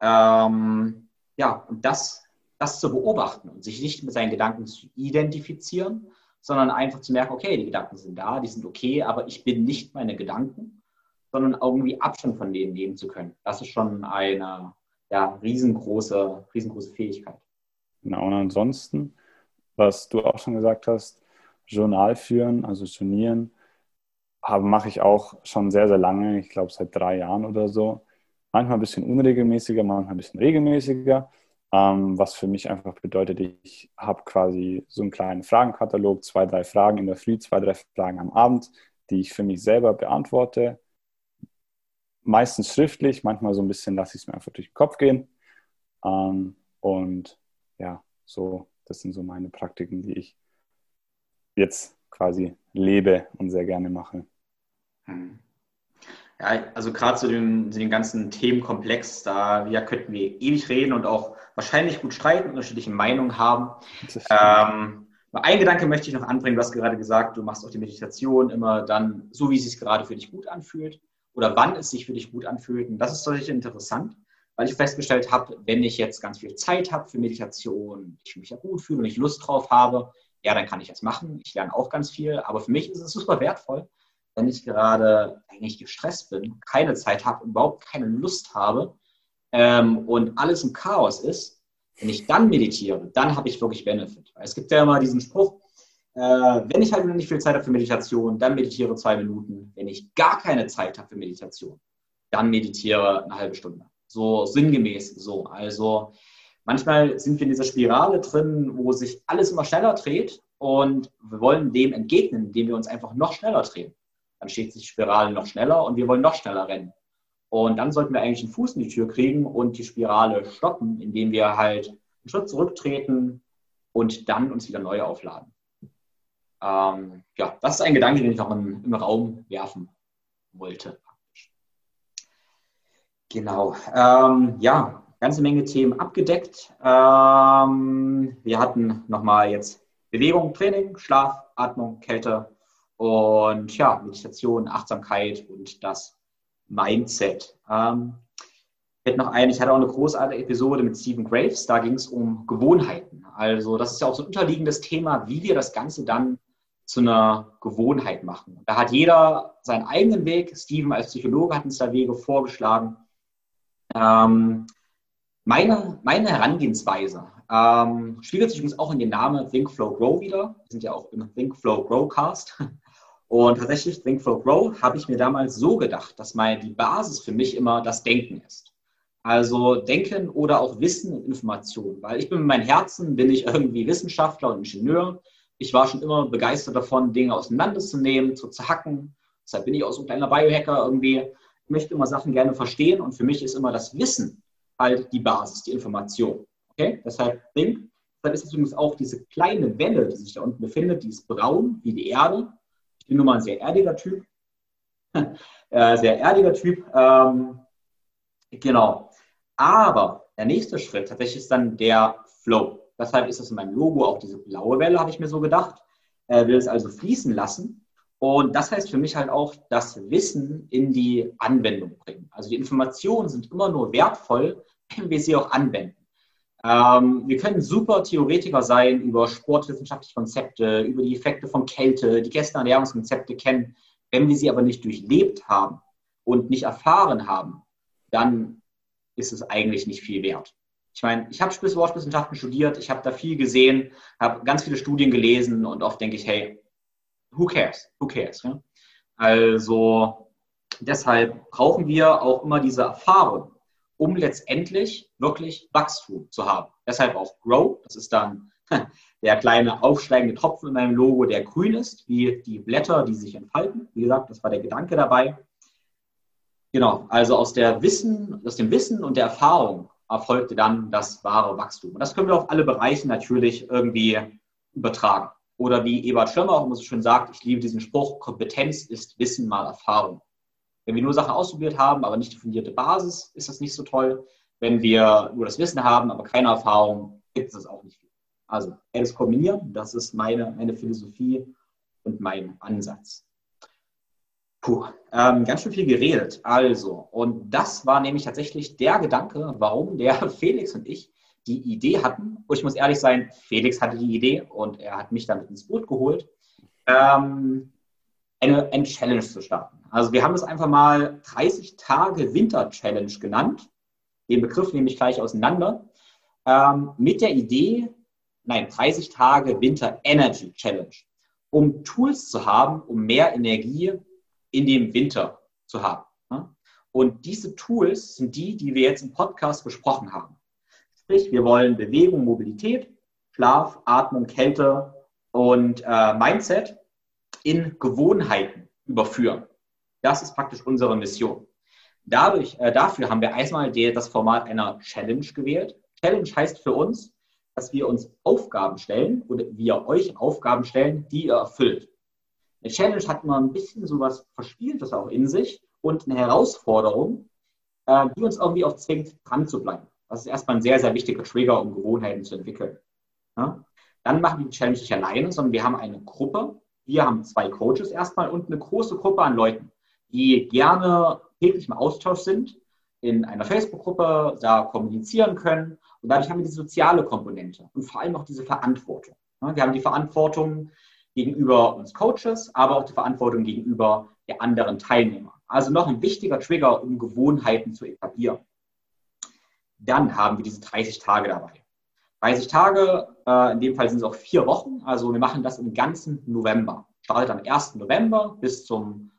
Speaker 1: Ähm, ja, und das, das zu beobachten und sich nicht mit seinen Gedanken zu identifizieren, sondern einfach zu merken, okay, die Gedanken sind da, die sind okay, aber ich bin nicht meine Gedanken, sondern irgendwie Abstand von denen nehmen zu können. Das ist schon eine ja, riesengroße, riesengroße Fähigkeit.
Speaker 2: Genau, und ansonsten, was du auch schon gesagt hast, Journal führen, also Turnieren, mache ich auch schon sehr, sehr lange, ich glaube seit drei Jahren oder so. Manchmal ein bisschen unregelmäßiger, manchmal ein bisschen regelmäßiger. Ähm, was für mich einfach bedeutet, ich habe quasi so einen kleinen Fragenkatalog, zwei, drei Fragen in der Früh, zwei, drei Fragen am Abend, die ich für mich selber beantworte. Meistens schriftlich, manchmal so ein bisschen lasse ich es mir einfach durch den Kopf gehen. Ähm, und ja, so, das sind so meine Praktiken, die ich jetzt quasi lebe und sehr gerne mache.
Speaker 1: Hm. Ja, also gerade zu dem, den ganzen Themenkomplex, da ja, könnten wir ewig reden und auch wahrscheinlich gut streiten, unterschiedliche Meinungen haben. Ähm, ein Gedanke möchte ich noch anbringen. Du hast gerade gesagt, du machst auch die Meditation immer dann so, wie es sich gerade für dich gut anfühlt oder wann es sich für dich gut anfühlt. Und das ist natürlich interessant, weil ich festgestellt habe, wenn ich jetzt ganz viel Zeit habe für Meditation, ich mich ja gut fühle und ich Lust drauf habe, ja, dann kann ich das machen. Ich lerne auch ganz viel, aber für mich ist es super wertvoll, wenn ich gerade eigentlich gestresst bin, keine Zeit habe, überhaupt keine Lust habe ähm, und alles im Chaos ist, wenn ich dann meditiere, dann habe ich wirklich Benefit. Es gibt ja immer diesen Spruch, äh, wenn ich halt nicht viel Zeit habe für Meditation, dann meditiere zwei Minuten. Wenn ich gar keine Zeit habe für Meditation, dann meditiere eine halbe Stunde. So sinngemäß so. Also manchmal sind wir in dieser Spirale drin, wo sich alles immer schneller dreht und wir wollen dem entgegnen, indem wir uns einfach noch schneller drehen dann steht sich die Spirale noch schneller und wir wollen noch schneller rennen. Und dann sollten wir eigentlich einen Fuß in die Tür kriegen und die Spirale stoppen, indem wir halt einen Schritt zurücktreten und dann uns wieder neu aufladen. Ähm, ja, das ist ein Gedanke, den ich auch in, im Raum werfen wollte. Genau. Ähm, ja, ganze Menge Themen abgedeckt. Ähm, wir hatten nochmal jetzt Bewegung, Training, Schlaf, Atmung, Kälte, und ja, Meditation, Achtsamkeit und das Mindset. Ähm, ich, noch eine, ich hatte auch eine großartige Episode mit Stephen Graves, da ging es um Gewohnheiten. Also das ist ja auch so ein unterliegendes Thema, wie wir das Ganze dann zu einer Gewohnheit machen. Da hat jeder seinen eigenen Weg. Stephen als Psychologe hat uns da Wege vorgeschlagen. Ähm, meine, meine Herangehensweise ähm, spiegelt sich übrigens auch in den Namen Think Flow Grow wieder. Wir sind ja auch im Think Flow Grow Cast. Und tatsächlich, Think Flow Grow, habe ich mir damals so gedacht, dass mal die Basis für mich immer das Denken ist. Also Denken oder auch Wissen und Information. Weil ich bin mit meinem Herzen, bin ich irgendwie Wissenschaftler und Ingenieur. Ich war schon immer begeistert davon, Dinge auseinanderzunehmen, zu zerhacken. Deshalb bin ich auch so ein kleiner Biohacker irgendwie. Ich möchte immer Sachen gerne verstehen und für mich ist immer das Wissen halt die Basis, die Information. Okay? Deshalb Think. Deshalb ist es übrigens auch diese kleine Welle, die sich da unten befindet, die ist braun wie die Erde bin nun mal ein sehr erdiger Typ. <laughs> äh, sehr erdiger Typ. Ähm, genau. Aber der nächste Schritt tatsächlich ist dann der Flow. Deshalb ist das in meinem Logo auch diese blaue Welle, habe ich mir so gedacht. Äh, will es also fließen lassen. Und das heißt für mich halt auch, das Wissen in die Anwendung bringen. Also die Informationen sind immer nur wertvoll, wenn wir sie auch anwenden. Ähm, wir können super Theoretiker sein über sportwissenschaftliche Konzepte, über die Effekte von Kälte, die gestern Ernährungskonzepte kennen. Wenn wir sie aber nicht durchlebt haben und nicht erfahren haben, dann ist es eigentlich nicht viel wert. Ich meine, ich habe Sportwissenschaften studiert, ich habe da viel gesehen, habe ganz viele Studien gelesen und oft denke ich, hey, who cares? Who cares? Ja? Also deshalb brauchen wir auch immer diese Erfahrung um letztendlich wirklich Wachstum zu haben. Deshalb auch Grow, das ist dann <laughs> der kleine aufsteigende Tropfen in meinem Logo, der grün ist, wie die Blätter, die sich entfalten. Wie gesagt, das war der Gedanke dabei. Genau, also aus, der Wissen, aus dem Wissen und der Erfahrung erfolgte dann das wahre Wachstum. Und das können wir auf alle Bereiche natürlich irgendwie übertragen. Oder wie Ebert Schirmer auch immer so schön sagt, ich liebe diesen Spruch, Kompetenz ist Wissen mal Erfahrung. Wenn wir nur Sachen ausprobiert haben, aber nicht die fundierte Basis, ist das nicht so toll. Wenn wir nur das Wissen haben, aber keine Erfahrung, gibt es das auch nicht viel. Also beides kombinieren, das ist meine, meine Philosophie und mein Ansatz. Puh, ähm, ganz schön viel geredet. Also, und das war nämlich tatsächlich der Gedanke, warum der <laughs> Felix und ich die Idee hatten. Und ich muss ehrlich sein, Felix hatte die Idee und er hat mich damit ins Boot geholt, ähm, eine, eine Challenge zu starten. Also wir haben es einfach mal 30 Tage Winter Challenge genannt. Den Begriff nehme ich gleich auseinander. Ähm, mit der Idee, nein, 30 Tage Winter Energy Challenge, um Tools zu haben, um mehr Energie in dem Winter zu haben. Und diese Tools sind die, die wir jetzt im Podcast besprochen haben. Sprich, wir wollen Bewegung, Mobilität, Schlaf, Atmung, Kälte und äh, Mindset in Gewohnheiten überführen. Das ist praktisch unsere Mission. Dadurch, äh, dafür haben wir erstmal das Format einer Challenge gewählt. Challenge heißt für uns, dass wir uns Aufgaben stellen oder wir euch Aufgaben stellen, die ihr erfüllt. Eine Challenge hat immer ein bisschen so was Verspieltes auch in sich und eine Herausforderung, äh, die uns irgendwie auch zwingt, dran zu bleiben. Das ist erstmal ein sehr, sehr wichtiger Trigger, um Gewohnheiten zu entwickeln. Ja? Dann machen wir die Challenge nicht alleine, sondern wir haben eine Gruppe. Wir haben zwei Coaches erstmal und eine große Gruppe an Leuten, die gerne täglich im Austausch sind, in einer Facebook-Gruppe da kommunizieren können. Und dadurch haben wir die soziale Komponente und vor allem auch diese Verantwortung. Wir haben die Verantwortung, gegenüber uns Coaches, aber auch die Verantwortung gegenüber der anderen Teilnehmer. Also noch ein wichtiger Trigger, um Gewohnheiten zu etablieren. Dann haben wir diese 30 Tage dabei. 30 Tage, äh, in dem Fall sind es auch vier Wochen. Also wir machen das im ganzen November. Startet am 1. November bis zum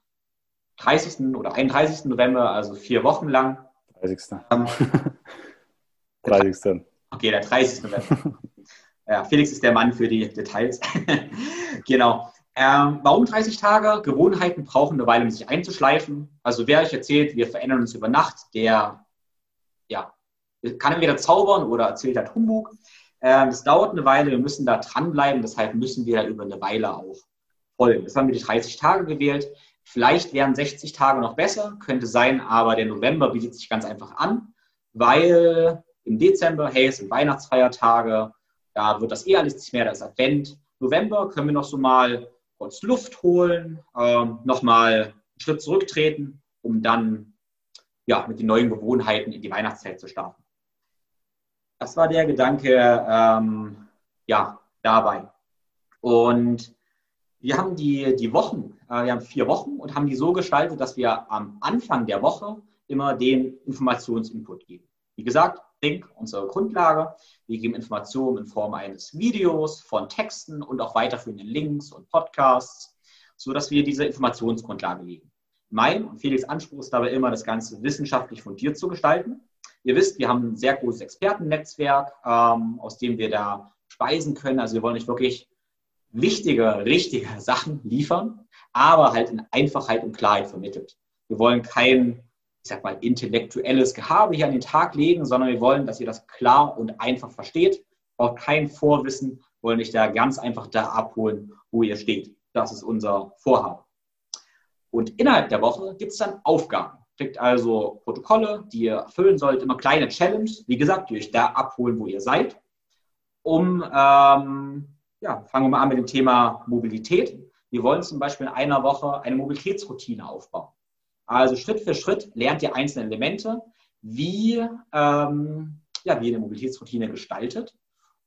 Speaker 1: 30. oder 31. November, also vier Wochen lang.
Speaker 2: 30. Ähm, <laughs> 30.
Speaker 1: Okay, der 30. November. Ja, Felix ist der Mann für die Details. <laughs> genau. Ähm, warum 30 Tage? Gewohnheiten brauchen eine Weile, um sich einzuschleifen. Also wer euch erzählt, wir verändern uns über Nacht, der kann entweder zaubern oder erzählt halt Humbug. Ähm, das dauert eine Weile, wir müssen da dranbleiben, deshalb müssen wir über eine Weile auch folgen. Das haben wir die 30 Tage gewählt. Vielleicht wären 60 Tage noch besser, könnte sein, aber der November bietet sich ganz einfach an, weil im Dezember, hey, es sind Weihnachtsfeiertage, da wird das eh alles nicht mehr, das Advent. November können wir noch so mal kurz Luft holen, ähm, nochmal einen Schritt zurücktreten, um dann ja, mit den neuen Gewohnheiten in die Weihnachtszeit zu starten. Das war der Gedanke ähm, ja, dabei. Und wir haben die, die Wochen, äh, wir haben vier Wochen und haben die so gestaltet, dass wir am Anfang der Woche immer den Informationsinput geben. Wie gesagt, Link, unsere Grundlage. Wir geben Informationen in Form eines Videos, von Texten und auch weiterführenden Links und Podcasts, sodass wir diese Informationsgrundlage legen. Mein und Felix Anspruch ist dabei immer, das Ganze wissenschaftlich fundiert zu gestalten. Ihr wisst, wir haben ein sehr großes Expertennetzwerk, ähm, aus dem wir da speisen können. Also wir wollen nicht wirklich wichtige, richtige <laughs> Sachen liefern, aber halt in Einfachheit und Klarheit vermittelt. Wir wollen kein ich sag mal, intellektuelles Gehabe hier an den Tag legen, sondern wir wollen, dass ihr das klar und einfach versteht. Braucht kein Vorwissen, wollen euch da ganz einfach da abholen, wo ihr steht. Das ist unser Vorhaben. Und innerhalb der Woche gibt es dann Aufgaben. Kriegt also Protokolle, die ihr erfüllen sollt, immer kleine Challenges. Wie gesagt, die euch da abholen, wo ihr seid. Um, ähm, ja, fangen wir mal an mit dem Thema Mobilität. Wir wollen zum Beispiel in einer Woche eine Mobilitätsroutine aufbauen. Also Schritt für Schritt lernt ihr einzelne Elemente, wie, ähm, ja, wie ihr eine Mobilitätsroutine gestaltet.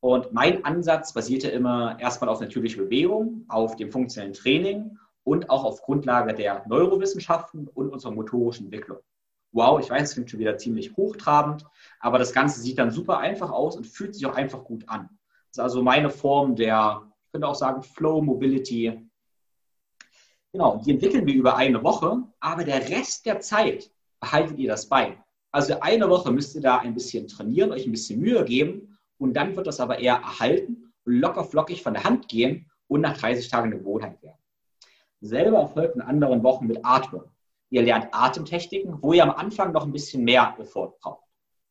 Speaker 1: Und mein Ansatz basierte immer erstmal auf natürlicher Bewegung, auf dem funktionellen Training und auch auf Grundlage der Neurowissenschaften und unserer motorischen Entwicklung. Wow, ich weiß, es klingt schon wieder ziemlich hochtrabend, aber das Ganze sieht dann super einfach aus und fühlt sich auch einfach gut an. Das ist also meine Form der, ich könnte auch sagen, Flow Mobility Genau, die entwickeln wir über eine Woche, aber der Rest der Zeit behaltet ihr das bei. Also eine Woche müsst ihr da ein bisschen trainieren, euch ein bisschen Mühe geben und dann wird das aber eher erhalten locker flockig von der Hand gehen und nach 30 Tagen eine Gewohnheit werden. Selber erfolgt in anderen Wochen mit Atmung. Ihr lernt Atemtechniken, wo ihr am Anfang noch ein bisschen mehr Effort braucht.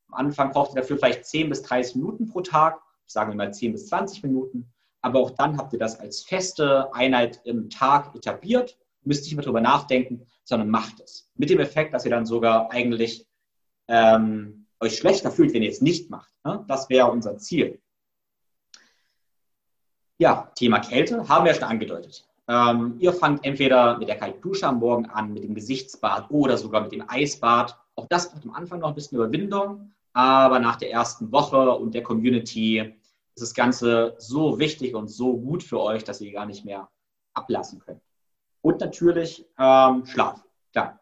Speaker 1: Am Anfang braucht ihr dafür vielleicht 10 bis 30 Minuten pro Tag, sagen wir mal 10 bis 20 Minuten. Aber auch dann habt ihr das als feste Einheit im Tag etabliert, müsst nicht mehr drüber nachdenken, sondern macht es. Mit dem Effekt, dass ihr dann sogar eigentlich ähm, euch schlechter fühlt, wenn ihr es nicht macht. Ne? Das wäre unser Ziel. Ja, Thema Kälte haben wir schon angedeutet. Ähm, ihr fangt entweder mit der kalten am Morgen an, mit dem Gesichtsbad oder sogar mit dem Eisbad. Auch das braucht am Anfang noch ein bisschen Überwindung, aber nach der ersten Woche und der Community ist das Ganze so wichtig und so gut für euch, dass ihr gar nicht mehr ablassen könnt. Und natürlich ähm, Schlaf. Klar.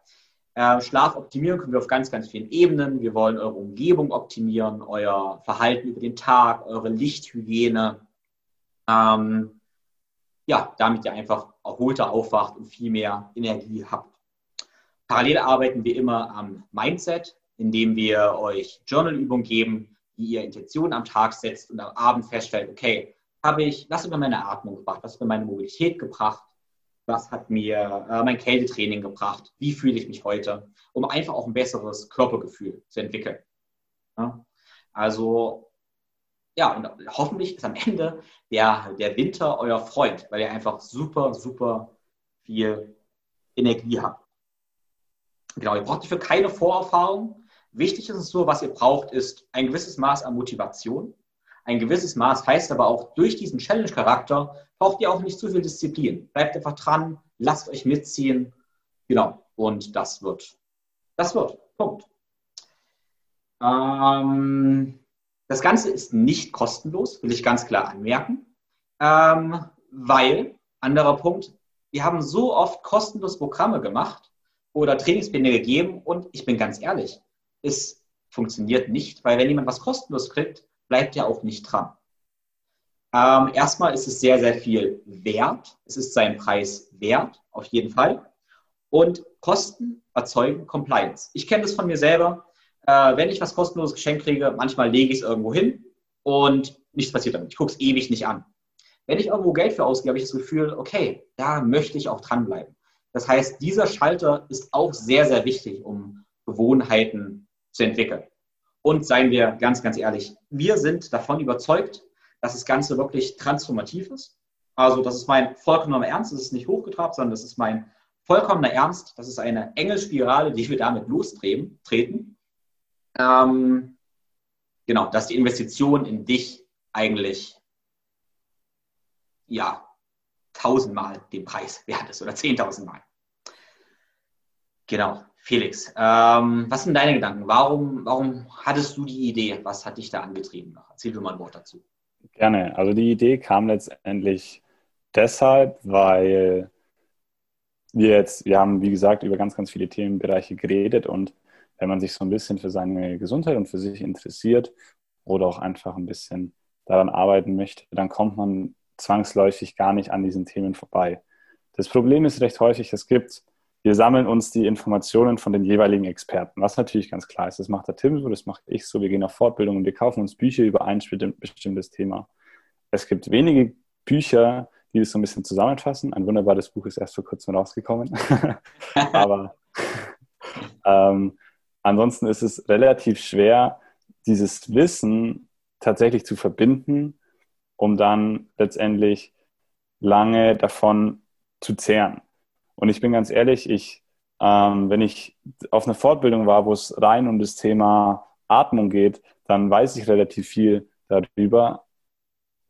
Speaker 1: Äh, Schlaf optimieren können wir auf ganz, ganz vielen Ebenen. Wir wollen eure Umgebung optimieren, euer Verhalten über den Tag, eure Lichthygiene. Ähm, ja, damit ihr einfach erholter aufwacht und viel mehr Energie habt. Parallel arbeiten wir immer am Mindset, indem wir euch Journalübungen geben, wie ihr Intentionen am Tag setzt und am Abend feststellt, okay, habe ich, was hat mir meine Atmung gebracht, was hat mir meine Mobilität gebracht, was hat mir äh, mein Kältetraining gebracht, wie fühle ich mich heute, um einfach auch ein besseres Körpergefühl zu entwickeln. Ja? Also ja, und hoffentlich ist am Ende der, der Winter euer Freund, weil ihr einfach super, super viel Energie habt. Genau, ihr braucht dafür keine Vorerfahrung. Wichtig ist es nur, was ihr braucht, ist ein gewisses Maß an Motivation. Ein gewisses Maß heißt aber auch, durch diesen Challenge-Charakter braucht ihr auch nicht zu viel Disziplin. Bleibt einfach dran, lasst euch mitziehen. Genau, und das wird. Das wird. Punkt. Ähm, das Ganze ist nicht kostenlos, will ich ganz klar anmerken, ähm, weil, anderer Punkt, wir haben so oft kostenlos Programme gemacht oder Trainingspläne gegeben und ich bin ganz ehrlich, es funktioniert nicht, weil wenn jemand was kostenlos kriegt, bleibt er auch nicht dran. Ähm, erstmal ist es sehr, sehr viel wert. Es ist seinen Preis wert, auf jeden Fall. Und Kosten erzeugen Compliance. Ich kenne das von mir selber äh, wenn ich was kostenloses geschenkt kriege, manchmal lege ich es irgendwo hin und nichts passiert damit. Ich gucke es ewig nicht an. Wenn ich irgendwo Geld für ausgebe, habe ich das Gefühl, okay, da möchte ich auch dranbleiben. Das heißt, dieser Schalter ist auch sehr, sehr wichtig, um Gewohnheiten zu entwickeln. Und seien wir ganz, ganz ehrlich, wir sind davon überzeugt, dass das Ganze wirklich transformativ ist. Also das ist mein vollkommener Ernst, das ist nicht hochgetrabt, sondern das ist mein vollkommener Ernst. Das ist eine Engelspirale, die wir damit lostreten. Ähm, genau, dass die Investition in dich eigentlich ja tausendmal den Preis wert ist oder zehntausendmal. Genau, Felix, ähm, was sind deine Gedanken? Warum, warum hattest du die Idee? Was hat dich da angetrieben? Erzähl du mal ein Wort dazu.
Speaker 2: Gerne. Also die Idee kam letztendlich deshalb, weil wir jetzt, wir haben, wie gesagt, über ganz, ganz viele Themenbereiche geredet und wenn man sich so ein bisschen für seine Gesundheit und für sich interessiert oder auch einfach ein bisschen daran arbeiten möchte, dann kommt man zwangsläufig gar nicht an diesen Themen vorbei. Das Problem ist recht häufig, es gibt, wir sammeln uns die Informationen von den jeweiligen Experten, was natürlich ganz klar ist. Das macht der Tim so, das mache ich so. Wir gehen auf Fortbildungen, wir kaufen uns Bücher über ein bestimmtes Thema. Es gibt wenige Bücher, die das so ein bisschen zusammenfassen. Ein wunderbares Buch ist erst vor kurzem rausgekommen. <laughs> Aber <laughs> ähm, Ansonsten ist es relativ schwer, dieses Wissen tatsächlich zu verbinden, um dann letztendlich lange davon zu zehren. Und ich bin ganz ehrlich, ich, ähm, wenn ich auf einer Fortbildung war, wo es rein um das Thema Atmung geht, dann weiß ich relativ viel darüber.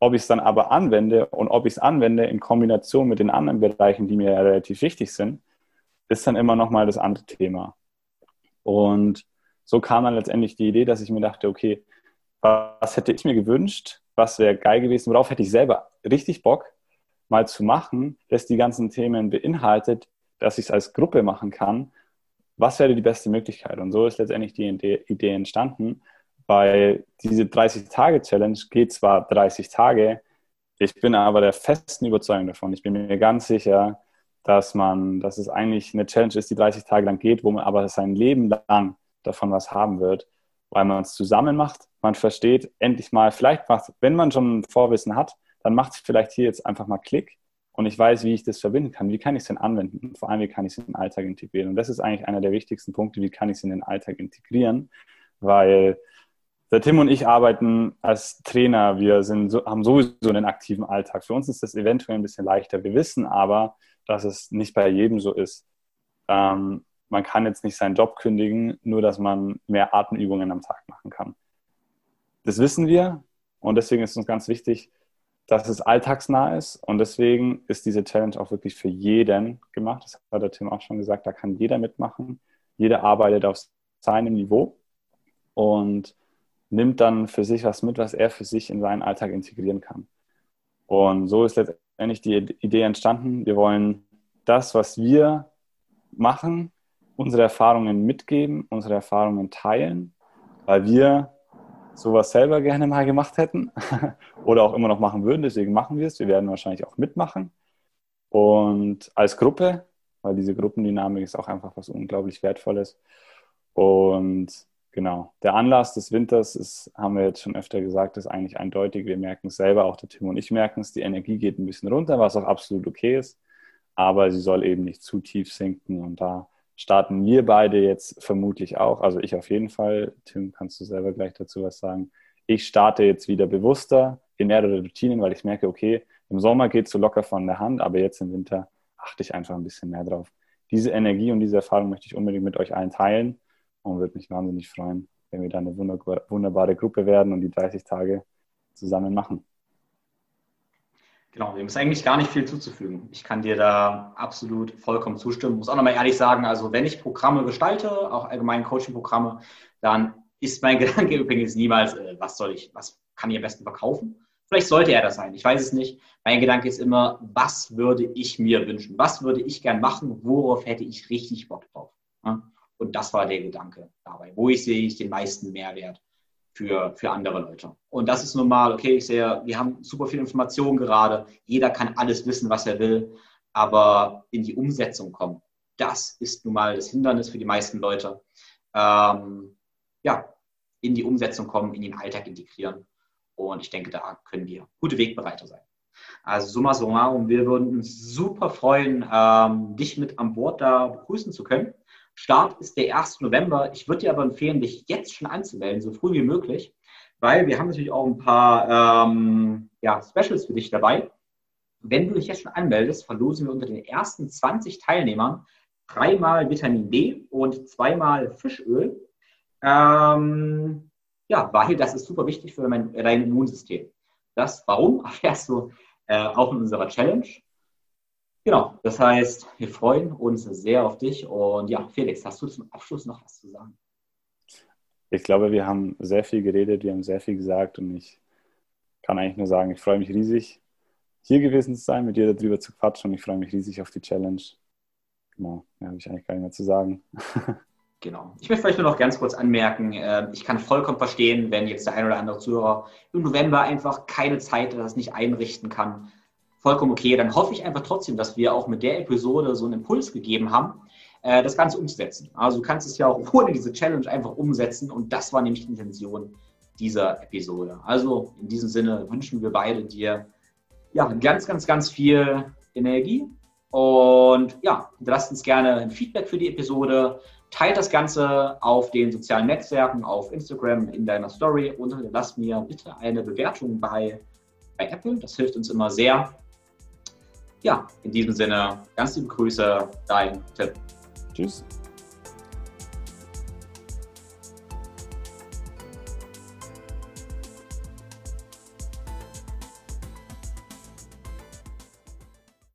Speaker 2: Ob ich es dann aber anwende und ob ich es anwende in Kombination mit den anderen Bereichen, die mir relativ wichtig sind, ist dann immer noch mal das andere Thema. Und so kam dann letztendlich die Idee, dass ich mir dachte, okay, was hätte ich mir gewünscht, was wäre geil gewesen, worauf hätte ich selber richtig Bock, mal zu machen, das die ganzen Themen beinhaltet, dass ich es als Gruppe machen kann. Was wäre die beste Möglichkeit? Und so ist letztendlich die Idee entstanden, weil diese 30-Tage-Challenge geht zwar 30 Tage, ich bin aber der festen Überzeugung davon. Ich bin mir ganz sicher, dass man, dass es eigentlich eine Challenge ist, die 30 Tage lang geht, wo man aber sein Leben lang davon was haben wird, weil man es zusammen macht. Man versteht endlich mal, vielleicht macht, wenn man schon Vorwissen hat, dann macht es vielleicht hier jetzt einfach mal Klick und ich weiß, wie ich das verbinden kann. Wie kann ich es denn anwenden? Und vor allem, wie kann ich es in den Alltag integrieren? Und das ist eigentlich einer der wichtigsten Punkte, wie kann ich es in den Alltag integrieren? Weil der Tim und ich arbeiten als Trainer, wir sind, haben sowieso einen aktiven Alltag. Für uns ist das eventuell ein bisschen leichter. Wir wissen aber, dass es nicht bei jedem so ist. Ähm, man kann jetzt nicht seinen Job kündigen, nur dass man mehr Atemübungen am Tag machen kann. Das wissen wir und deswegen ist uns ganz wichtig, dass es alltagsnah ist und deswegen ist diese Challenge auch wirklich für jeden gemacht. Das hat der Tim auch schon gesagt, da kann jeder mitmachen. Jeder arbeitet auf seinem Niveau und nimmt dann für sich was mit, was er für sich in seinen Alltag integrieren kann. Und so ist letztendlich die Idee entstanden. Wir wollen das, was wir machen, unsere Erfahrungen mitgeben, unsere Erfahrungen teilen, weil wir sowas selber gerne mal gemacht hätten <laughs> oder auch immer noch machen würden. Deswegen machen wir es. Wir werden wahrscheinlich auch mitmachen. Und als Gruppe, weil diese Gruppendynamik ist auch einfach was unglaublich Wertvolles. Und genau, der Anlass des Winters ist, haben wir jetzt schon öfter gesagt, ist eigentlich eindeutig. Wir merken es selber, auch der Tim und ich merken es, die Energie geht ein bisschen runter, was auch absolut okay ist. Aber sie soll eben nicht zu tief sinken. Und da starten wir beide jetzt vermutlich auch. Also ich auf jeden Fall. Tim, kannst du selber gleich dazu was sagen? Ich starte jetzt wieder bewusster in mehrere Routinen, weil ich merke, okay, im Sommer geht es so locker von der Hand, aber jetzt im Winter achte ich einfach ein bisschen mehr drauf. Diese Energie und diese Erfahrung möchte ich unbedingt mit euch allen teilen und würde mich wahnsinnig freuen, wenn wir da eine wunderbare Gruppe werden und die 30 Tage zusammen machen.
Speaker 1: Genau, dem ist eigentlich gar nicht viel zuzufügen. Ich kann dir da absolut vollkommen zustimmen. Muss auch nochmal ehrlich sagen, also wenn ich Programme gestalte, auch allgemein Coaching-Programme, dann ist mein <laughs> Gedanke übrigens niemals, äh, was soll ich, was kann ich am besten verkaufen? Vielleicht sollte er das sein, ich weiß es nicht. Mein Gedanke ist immer, was würde ich mir wünschen? Was würde ich gern machen? Worauf hätte ich richtig Bock drauf? Und das war der Gedanke dabei. Wo ich sehe ich den meisten Mehrwert? für, für andere Leute. Und das ist nun mal, okay, ich sehe, wir haben super viel Information gerade, jeder kann alles wissen, was er will, aber in die Umsetzung kommen, das ist nun mal das Hindernis für die meisten Leute. Ähm, ja, in die Umsetzung kommen, in den Alltag integrieren. Und ich denke, da können wir gute Wegbereiter sein. Also summa summarum, wir würden uns super freuen, ähm, dich mit an Bord da begrüßen zu können. Start ist der 1. November. Ich würde dir aber empfehlen, dich jetzt schon anzumelden, so früh wie möglich, weil wir haben natürlich auch ein paar ähm, ja, Specials für dich dabei. Wenn du dich jetzt schon anmeldest, verlosen wir unter den ersten 20 Teilnehmern dreimal Vitamin D und zweimal Fischöl. Ähm, ja, weil das ist super wichtig für mein, dein Immunsystem. Das, warum, <laughs> erfährst du äh, auch in unserer Challenge. Genau, das heißt, wir freuen uns sehr auf dich. Und ja, Felix, hast du zum Abschluss noch was zu sagen?
Speaker 2: Ich glaube, wir haben sehr viel geredet, wir haben sehr viel gesagt und ich kann eigentlich nur sagen, ich freue mich riesig, hier gewesen zu sein, mit dir darüber zu quatschen und ich freue mich riesig auf die Challenge. Genau, mehr habe ich eigentlich gar nicht mehr zu sagen. <laughs>
Speaker 1: Genau. Ich möchte vielleicht nur noch ganz kurz anmerken, ähm, ich kann vollkommen verstehen, wenn jetzt der ein oder andere Zuhörer im November einfach keine Zeit, das nicht einrichten kann vollkommen okay. Dann hoffe ich einfach trotzdem, dass wir auch mit der Episode so einen Impuls gegeben haben, äh, das Ganze umzusetzen. Also du kannst es ja auch ohne diese Challenge einfach umsetzen und das war nämlich die Intention dieser Episode. Also in diesem Sinne wünschen wir beide dir ja ganz, ganz, ganz viel Energie und ja, lasst uns gerne ein Feedback für die Episode. Teilt das Ganze auf den sozialen Netzwerken, auf Instagram, in deiner Story und lasst mir bitte eine Bewertung bei, bei Apple. Das hilft uns immer sehr ja, in diesem Sinne, ganz liebe Grüße, dein Tipp.
Speaker 2: Tschüss.